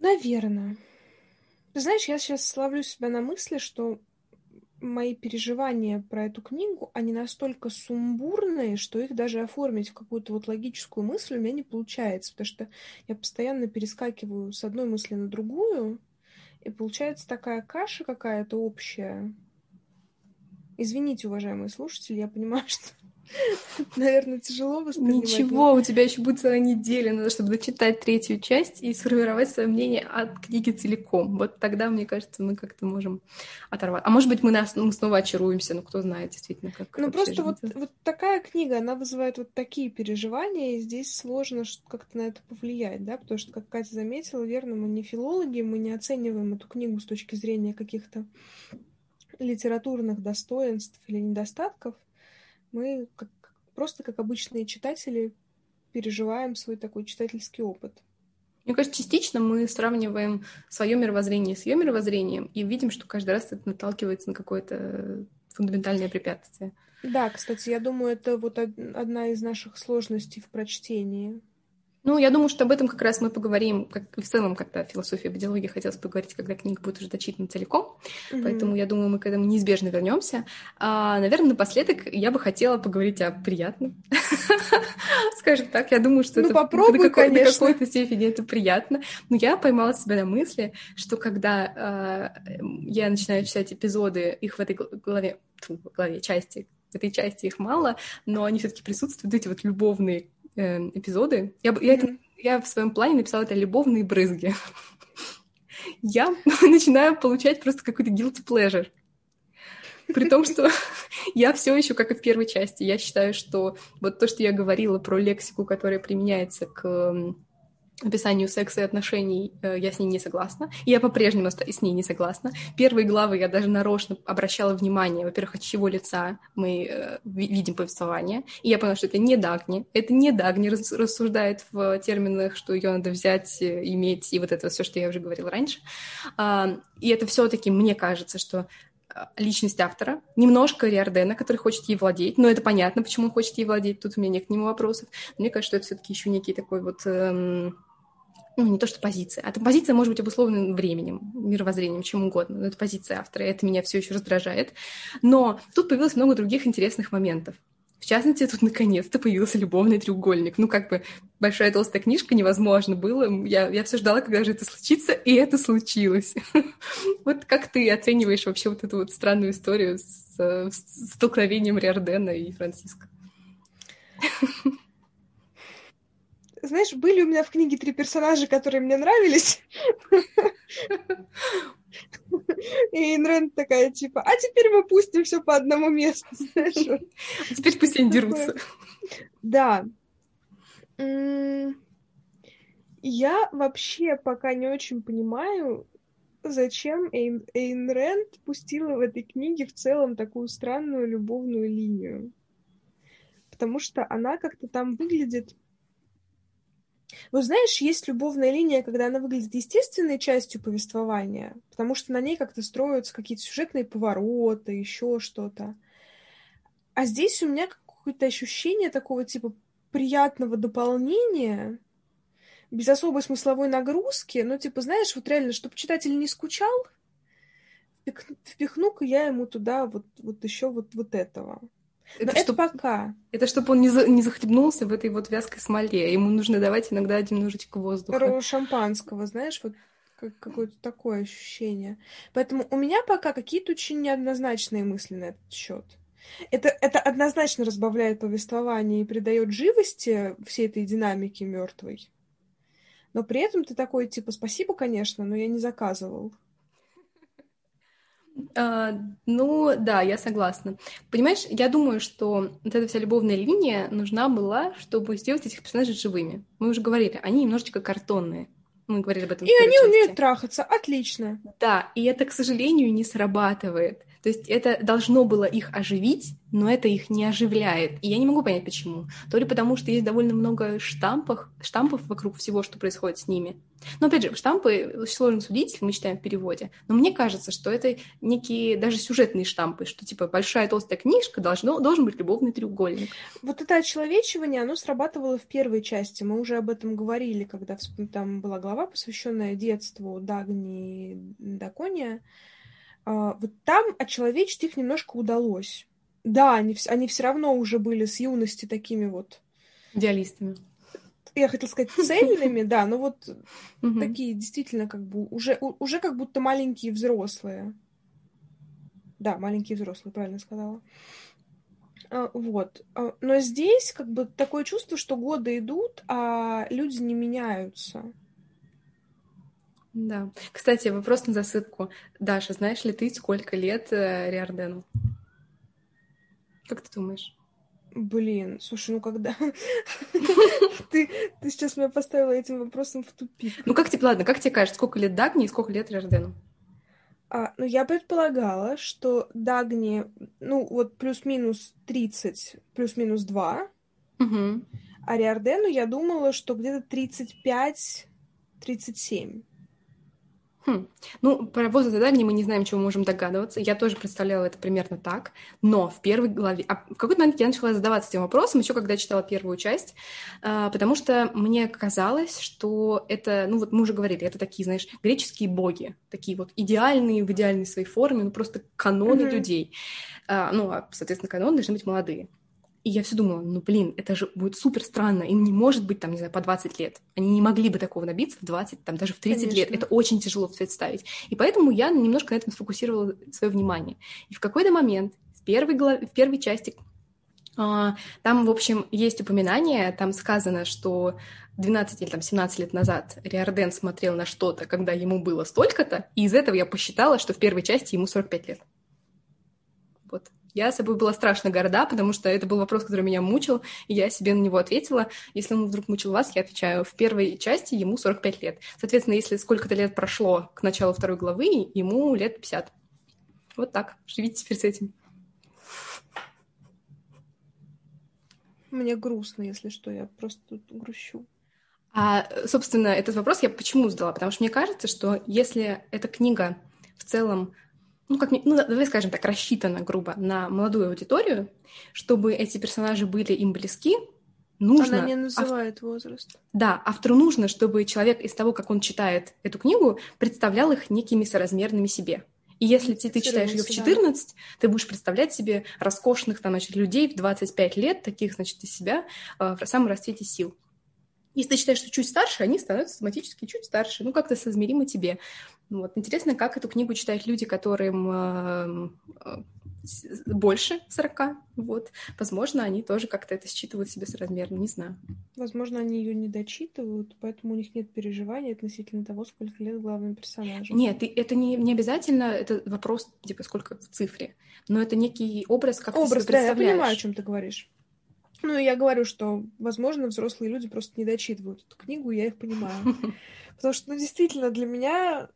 Наверное. Знаешь, я сейчас славлю себя на мысли, что мои переживания про эту книгу, они настолько сумбурные, что их даже оформить в какую-то вот логическую мысль у меня не получается, потому что я постоянно перескакиваю с одной мысли на другую, и получается такая каша какая-то общая. Извините, уважаемые слушатели, я понимаю, что Наверное, тяжело воспринимать. Ничего, у тебя еще будет целая неделя, надо, чтобы дочитать третью часть и сформировать свое мнение от книги целиком. Вот тогда, мне кажется, мы как-то можем оторвать. А может быть, мы, нас, мы снова очаруемся, ну кто знает, действительно, как Ну просто вот, вот такая книга, она вызывает вот такие переживания, и здесь сложно как-то на это повлиять, да, потому что, как Катя заметила, верно, мы не филологи, мы не оцениваем эту книгу с точки зрения каких-то литературных достоинств или недостатков, мы как, просто как обычные читатели переживаем свой такой читательский опыт. Мне кажется, частично мы сравниваем свое мировоззрение с ее мировоззрением и видим, что каждый раз это наталкивается на какое-то фундаментальное препятствие. Да, кстати, я думаю, это вот одна из наших сложностей в прочтении. Ну, я думаю, что об этом как раз мы поговорим, как в целом, когда философия об идеологии хотелось поговорить, когда книга будет уже дочитана целиком. Mm-hmm. Поэтому я думаю, мы к этому неизбежно вернемся. А, наверное, напоследок я бы хотела поговорить о приятном. Скажем так, я думаю, что ну, это попробуй, до, какой- конечно. до какой-то степени это приятно. Но я поймала себя на мысли, что когда э, я начинаю читать эпизоды, их в этой главе, фу, в главе части, в этой части их мало, но они все-таки присутствуют, эти вот любовные э, эпизоды. Я, я, это, я в своем плане написала это любовные брызги. я начинаю получать просто какой-то guilty pleasure. При том, что я все еще, как и в первой части, я считаю, что вот то, что я говорила про лексику, которая применяется к описанию секса и отношений э, я с ней не согласна. И я по-прежнему с ней не согласна. Первые главы я даже нарочно обращала внимание, во-первых, от чего лица мы э, видим повествование. И я поняла, что это не Дагни. Это не Дагни рассуждает в терминах, что ее надо взять, э, иметь, и вот это все, что я уже говорила раньше. А, и это все-таки, мне кажется, что личность автора, немножко Риордена, который хочет ей владеть, но это понятно, почему он хочет ей владеть, тут у меня нет к нему вопросов. Мне кажется, что это все-таки еще некий такой вот эм, ну, не то что позиция, а позиция может быть обусловлена временем, мировоззрением, чем угодно. Но это позиция автора, и это меня все еще раздражает. Но тут появилось много других интересных моментов. В частности, тут наконец-то появился любовный треугольник. Ну, как бы большая толстая книжка невозможно было. Я, я все ждала, когда же это случится, и это случилось. Вот как ты оцениваешь вообще вот эту вот странную историю с столкновением Риордена и Франциска? Знаешь, были у меня в книге три персонажа, которые мне нравились. И Инрен такая, типа, а теперь мы пустим все по одному месту, знаешь. А теперь пусть они дерутся. Да. Я вообще пока не очень понимаю, зачем Эйн, Эйн Рэнд пустила в этой книге в целом такую странную любовную линию. Потому что она как-то там выглядит вот знаешь, есть любовная линия, когда она выглядит естественной частью повествования, потому что на ней как-то строятся какие-то сюжетные повороты, еще что-то. А здесь у меня какое-то ощущение такого типа приятного дополнения, без особой смысловой нагрузки, ну, типа, знаешь, вот реально, чтобы читатель не скучал, впихну-ка я ему туда вот, вот еще вот, вот этого. Это, это чтоб, пока. Это чтобы он не, за, не захлебнулся в этой вот вязкой смоле. Ему нужно давать иногда немножечко воздуха. Шампанского, знаешь, вот как, какое-то такое ощущение. Поэтому у меня пока какие-то очень неоднозначные мысли на этот счет. Это, это однозначно разбавляет повествование и придает живости всей этой динамике мертвой. Но при этом ты такой, типа, спасибо, конечно, но я не заказывал. А, ну, да, я согласна. Понимаешь, я думаю, что вот эта вся любовная линия нужна была, чтобы сделать этих персонажей живыми. Мы уже говорили, они немножечко картонные. Мы говорили об этом. И они части. умеют трахаться, отлично. Да, и это, к сожалению, не срабатывает. То есть это должно было их оживить, но это их не оживляет. И я не могу понять, почему. То ли потому, что есть довольно много штампов, штампов вокруг всего, что происходит с ними. Но, опять же, штампы сложно судить, мы читаем в переводе. Но мне кажется, что это некие даже сюжетные штампы, что, типа, большая толстая книжка, должно, должен быть любовный треугольник. Вот это очеловечивание, оно срабатывало в первой части. Мы уже об этом говорили, когда там была глава, посвященная детству Дагни Дакония. Вот там очеловечить их немножко удалось. Да, они, они все равно уже были с юности такими вот... Идеалистами. Я хотела сказать цельными, да, но вот такие действительно как бы уже, уже как будто маленькие взрослые. Да, маленькие взрослые, правильно сказала. А, Вот. А, Но здесь как бы такое чувство, что годы идут, а люди не меняются. Да. Кстати, вопрос на засыпку. Даша, знаешь ли ты, сколько лет э, Риордену? Как ты думаешь? Блин, слушай, ну когда... Ты, ты сейчас меня поставила этим вопросом в тупик. Ну как тебе, ладно, как тебе кажется, сколько лет Дагни и сколько лет Риордену? А, ну, я предполагала, что Дагни, ну, вот плюс-минус 30, плюс-минус 2, Угу. а Риордену я думала, что где-то 35-37. Хм. Ну, про возраст Дагни мы не знаем, чего мы можем догадываться. Я тоже представляла это примерно так. Но в первой главе... А в какой-то момент я начала задаваться этим вопросом, еще когда читала первую часть, а, потому что мне казалось, что это... Ну, вот мы уже говорили, это такие, знаешь, греческие боги. Такие вот идеальные, в идеальной своей форме, ну, просто каноны Мгм. людей. А, ну, а, соответственно, каноны должны быть молодые. И я все думала, ну, блин, это же будет супер странно. Им не может быть, там, не знаю, по 20 лет. Они не могли бы такого добиться в 20, там, даже в 30 лет. Конечно. Это очень тяжело представить. И поэтому я немножко на этом сфокусировала свое внимание. И в какой-то момент, в первой, главе, в первой части, а, там, в общем, есть упоминание, там сказано, что 12 или там 17 лет назад Риорден смотрел на что-то, когда ему было столько-то, и из этого я посчитала, что в первой части ему 45 лет. Вот. Я собой была страшно горда, потому что это был вопрос, который меня мучил, и я себе на него ответила. Если он вдруг мучил вас, я отвечаю, в первой части ему 45 лет. Соответственно, если сколько-то лет прошло к началу второй главы, ему лет 50. Вот так. Живите теперь с этим. Мне грустно, если что, я просто тут грущу. А, собственно, этот вопрос я почему задала? Потому что мне кажется, что если эта книга в целом, ну, как ну, давай скажем так, рассчитана, грубо, на молодую аудиторию, чтобы эти персонажи были им близки, нужно... Она не ав- называет возраст. Да, автору нужно, чтобы человек из того, как он читает эту книгу, представлял их некими соразмерными себе. И если ты, ты читаешь ее в Идентифицировался, 14, ты будешь представлять себе роскошных там, значит, людей в 25 лет, таких, значит, из себя э, в самом расцвете сил. Если ты считаешь, что чуть старше, они становятся автоматически чуть старше, ну, как-то соизмеримо тебе. Ну Вот. Интересно, как эту книгу читают люди, которым э, э, с- больше 40, вот. Возможно, они тоже как-то это считывают себе соразмерно, не знаю. Возможно, они ее не дочитывают, поэтому у них нет переживаний относительно того, сколько лет главным персонажу. Нет, это не, не обязательно, это вопрос, типа, сколько в цифре, но это некий образ, как Образ, ты да, я понимаю, о чем ты говоришь. Ну, я говорю, что, возможно, взрослые люди просто не дочитывают эту книгу, я их понимаю. Потому что, ну, действительно, для меня...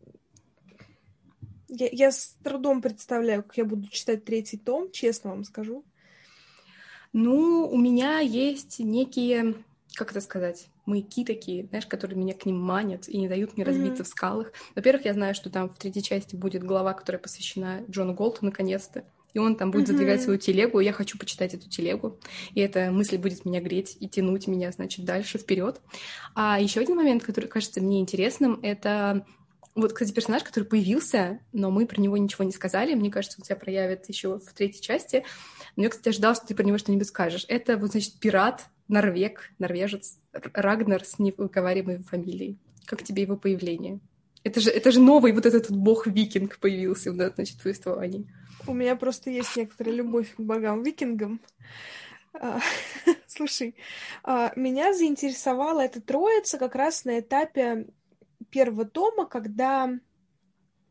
Я, я с трудом представляю, как я буду читать третий том, честно вам скажу. Ну, у меня есть некие, как это сказать, маяки такие, знаешь, которые меня к ним манят и не дают мне разбиться Мгм. в скалах. Во-первых, я знаю, что там в третьей части будет глава, которая посвящена Джону Голту, наконец-то. И он там будет задвигать Мгм. свою телегу, и я хочу почитать эту телегу. И эта мысль будет меня греть и тянуть меня, значит, дальше, вперед. А еще один момент, который кажется мне интересным, это вот, кстати, персонаж, который появился, но мы про него ничего не сказали. Мне кажется, он себя проявит еще в третьей части. Но я, кстати, ожидала, что ты про него что-нибудь скажешь. Это, вот, значит, пират, норвег, норвежец, Рагнар с невыговариваемой фамилией. Как тебе его появление? Это же, это же новый вот этот вот бог-викинг появился в значит, повествовании. У меня просто есть некоторая любовь к богам-викингам. А, Слушай, а, меня заинтересовала эта троица как раз на этапе первого тома, когда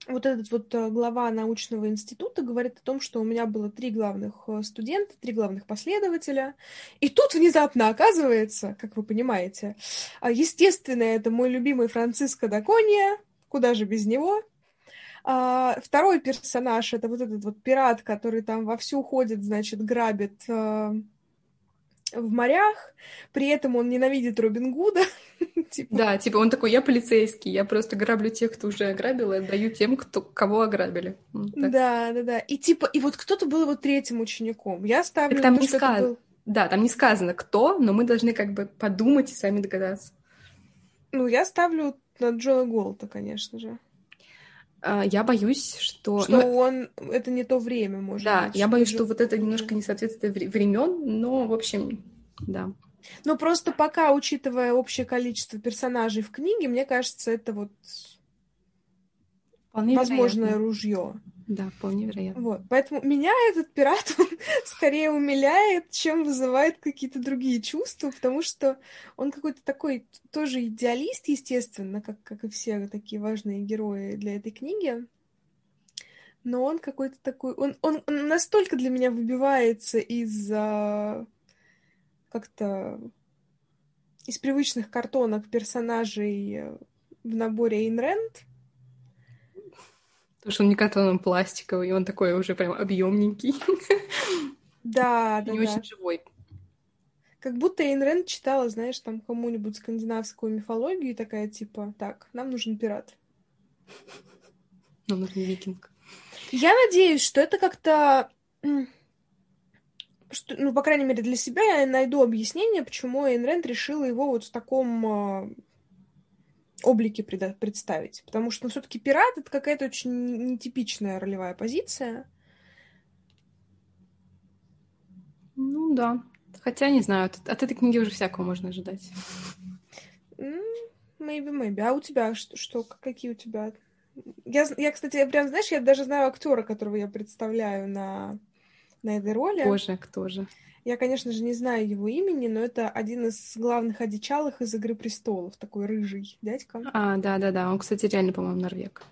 вот этот вот э, глава научного института говорит о том, что у меня было три главных э, студента, три главных последователя, и тут внезапно оказывается, как вы понимаете, а, естественно, это мой любимый Франциско Дакония, куда же без него, а, второй персонаж это вот этот вот пират, который там вовсю ходит, значит, грабит э, в морях, при этом он ненавидит Робин Гуда. Типа, Да, типа он такой, я полицейский, я просто граблю тех, кто уже ограбил, и отдаю тем, кто, кого ограбили. Да, да, да. И типа, и вот кто-то был его третьим учеником. Я ставлю там не что это сказ- был- Да, там не сказано кто, но мы должны как бы подумать и сами догадаться. Ну, я ставлю на Джона Голта, конечно же. А, Я боюсь, что... Что ну, он... Это не то время, может да, быть. я боюсь, что вот это немножко несоответствие вре- времен, но, в общем, да. Ну, просто пока, учитывая общее количество персонажей в книге, мне кажется, это вот Вполне возможное вероятно. ружье. Да, вполне вероятно. Вот. Поэтому меня этот пират он скорее умиляет, чем вызывает какие-то другие чувства, потому что он какой-то такой тоже идеалист, естественно, как, как и все такие важные герои для этой книги. Но он какой-то такой... Он, он, он настолько для меня выбивается из а, как-то из привычных картонок персонажей в наборе Рэнд, Потому что он не катан, он пластиковый, и он такой уже прям объемненький. Да, да, Не да. очень живой. Как будто Эйн Рэнд читала, знаешь, там кому-нибудь скандинавскую мифологию и такая, типа, так, нам нужен пират. Нам нужен викинг. Я надеюсь, что это как-то... Что, ну, по крайней мере, для себя я найду объяснение, почему Эйн Рэнд решила его вот в таком пред- представить. Потому что, ну, все-таки пират — это какая-то очень нетипичная ролевая позиция. Ну да. Хотя, не знаю, от, от этой книги уже всякого можно ожидать. Maybe, maybe. А у тебя что? что какие у тебя? Я, я, кстати, я прям, знаешь, я даже знаю актера, которого я представляю на, на этой роли. Боже, кто же? Я, конечно же, не знаю его имени, но это один из главных одичалых из «Игры престолов», такой рыжий дядька. А, да-да-да, он, кстати, реально, по-моему, норвег.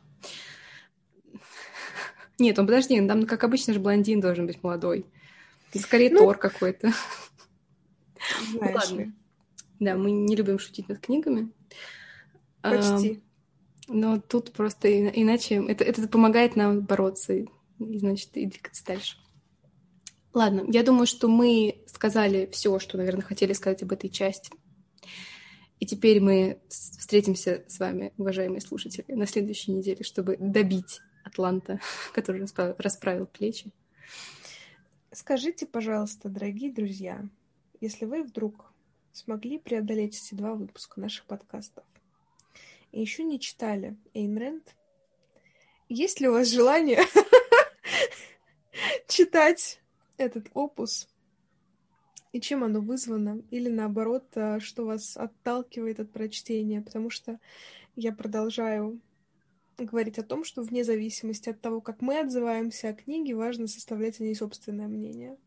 Нет, он, подожди, он там, как обычно же, блондин должен быть молодой. Скорее, Ну, Тор какой-то. Знаешь ладно. ли. Да, мы не любим шутить над книгами. Почти. Ам, Но тут просто иначе... Это, это помогает нам бороться и, значит, и двигаться дальше. Ладно, я думаю, что мы сказали все, что, наверное, хотели сказать об этой части. И теперь мы встретимся с вами, уважаемые слушатели, на следующей неделе, чтобы добить Атланта, который расправил плечи. Скажите, пожалуйста, дорогие друзья, если вы вдруг смогли преодолеть эти два выпуска наших подкастов и еще не читали Эйн Рэнд, есть ли у вас желание читать этот опус и чем оно вызвано, или наоборот, а, что вас отталкивает от прочтения, потому что я продолжаю говорить о том, что вне зависимости от того, как мы отзываемся о книге, важно составлять о ней собственное мнение.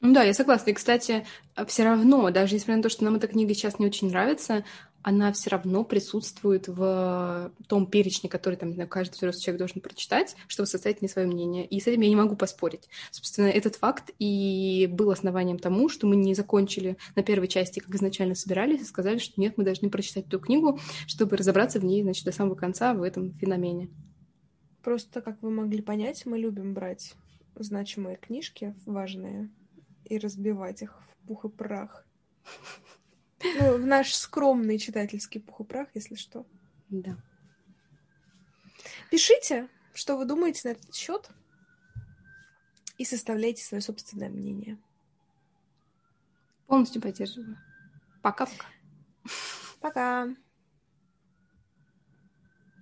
Ну да, я согласна. И, кстати, все равно, даже несмотря на то, что нам эта книга сейчас не очень нравится, она все равно присутствует в том перечне, который там, не знаю, каждый взрослый человек должен прочитать, чтобы составить мне свое мнение. И с этим я не могу поспорить. Собственно, этот факт и был основанием тому, что мы не закончили на первой части, как изначально собирались, и сказали, что нет, мы должны прочитать эту книгу, чтобы разобраться в ней, значит, до самого конца в этом феномене. Просто, как вы могли понять, мы любим брать значимые книжки, важные, и разбивать их в пух и прах. Ну, в наш скромный читательский пух и прах, если что. Да. Пишите, что вы думаете на этот счет, и составляйте свое собственное мнение. Полностью поддерживаю. Пока-пока. Пока!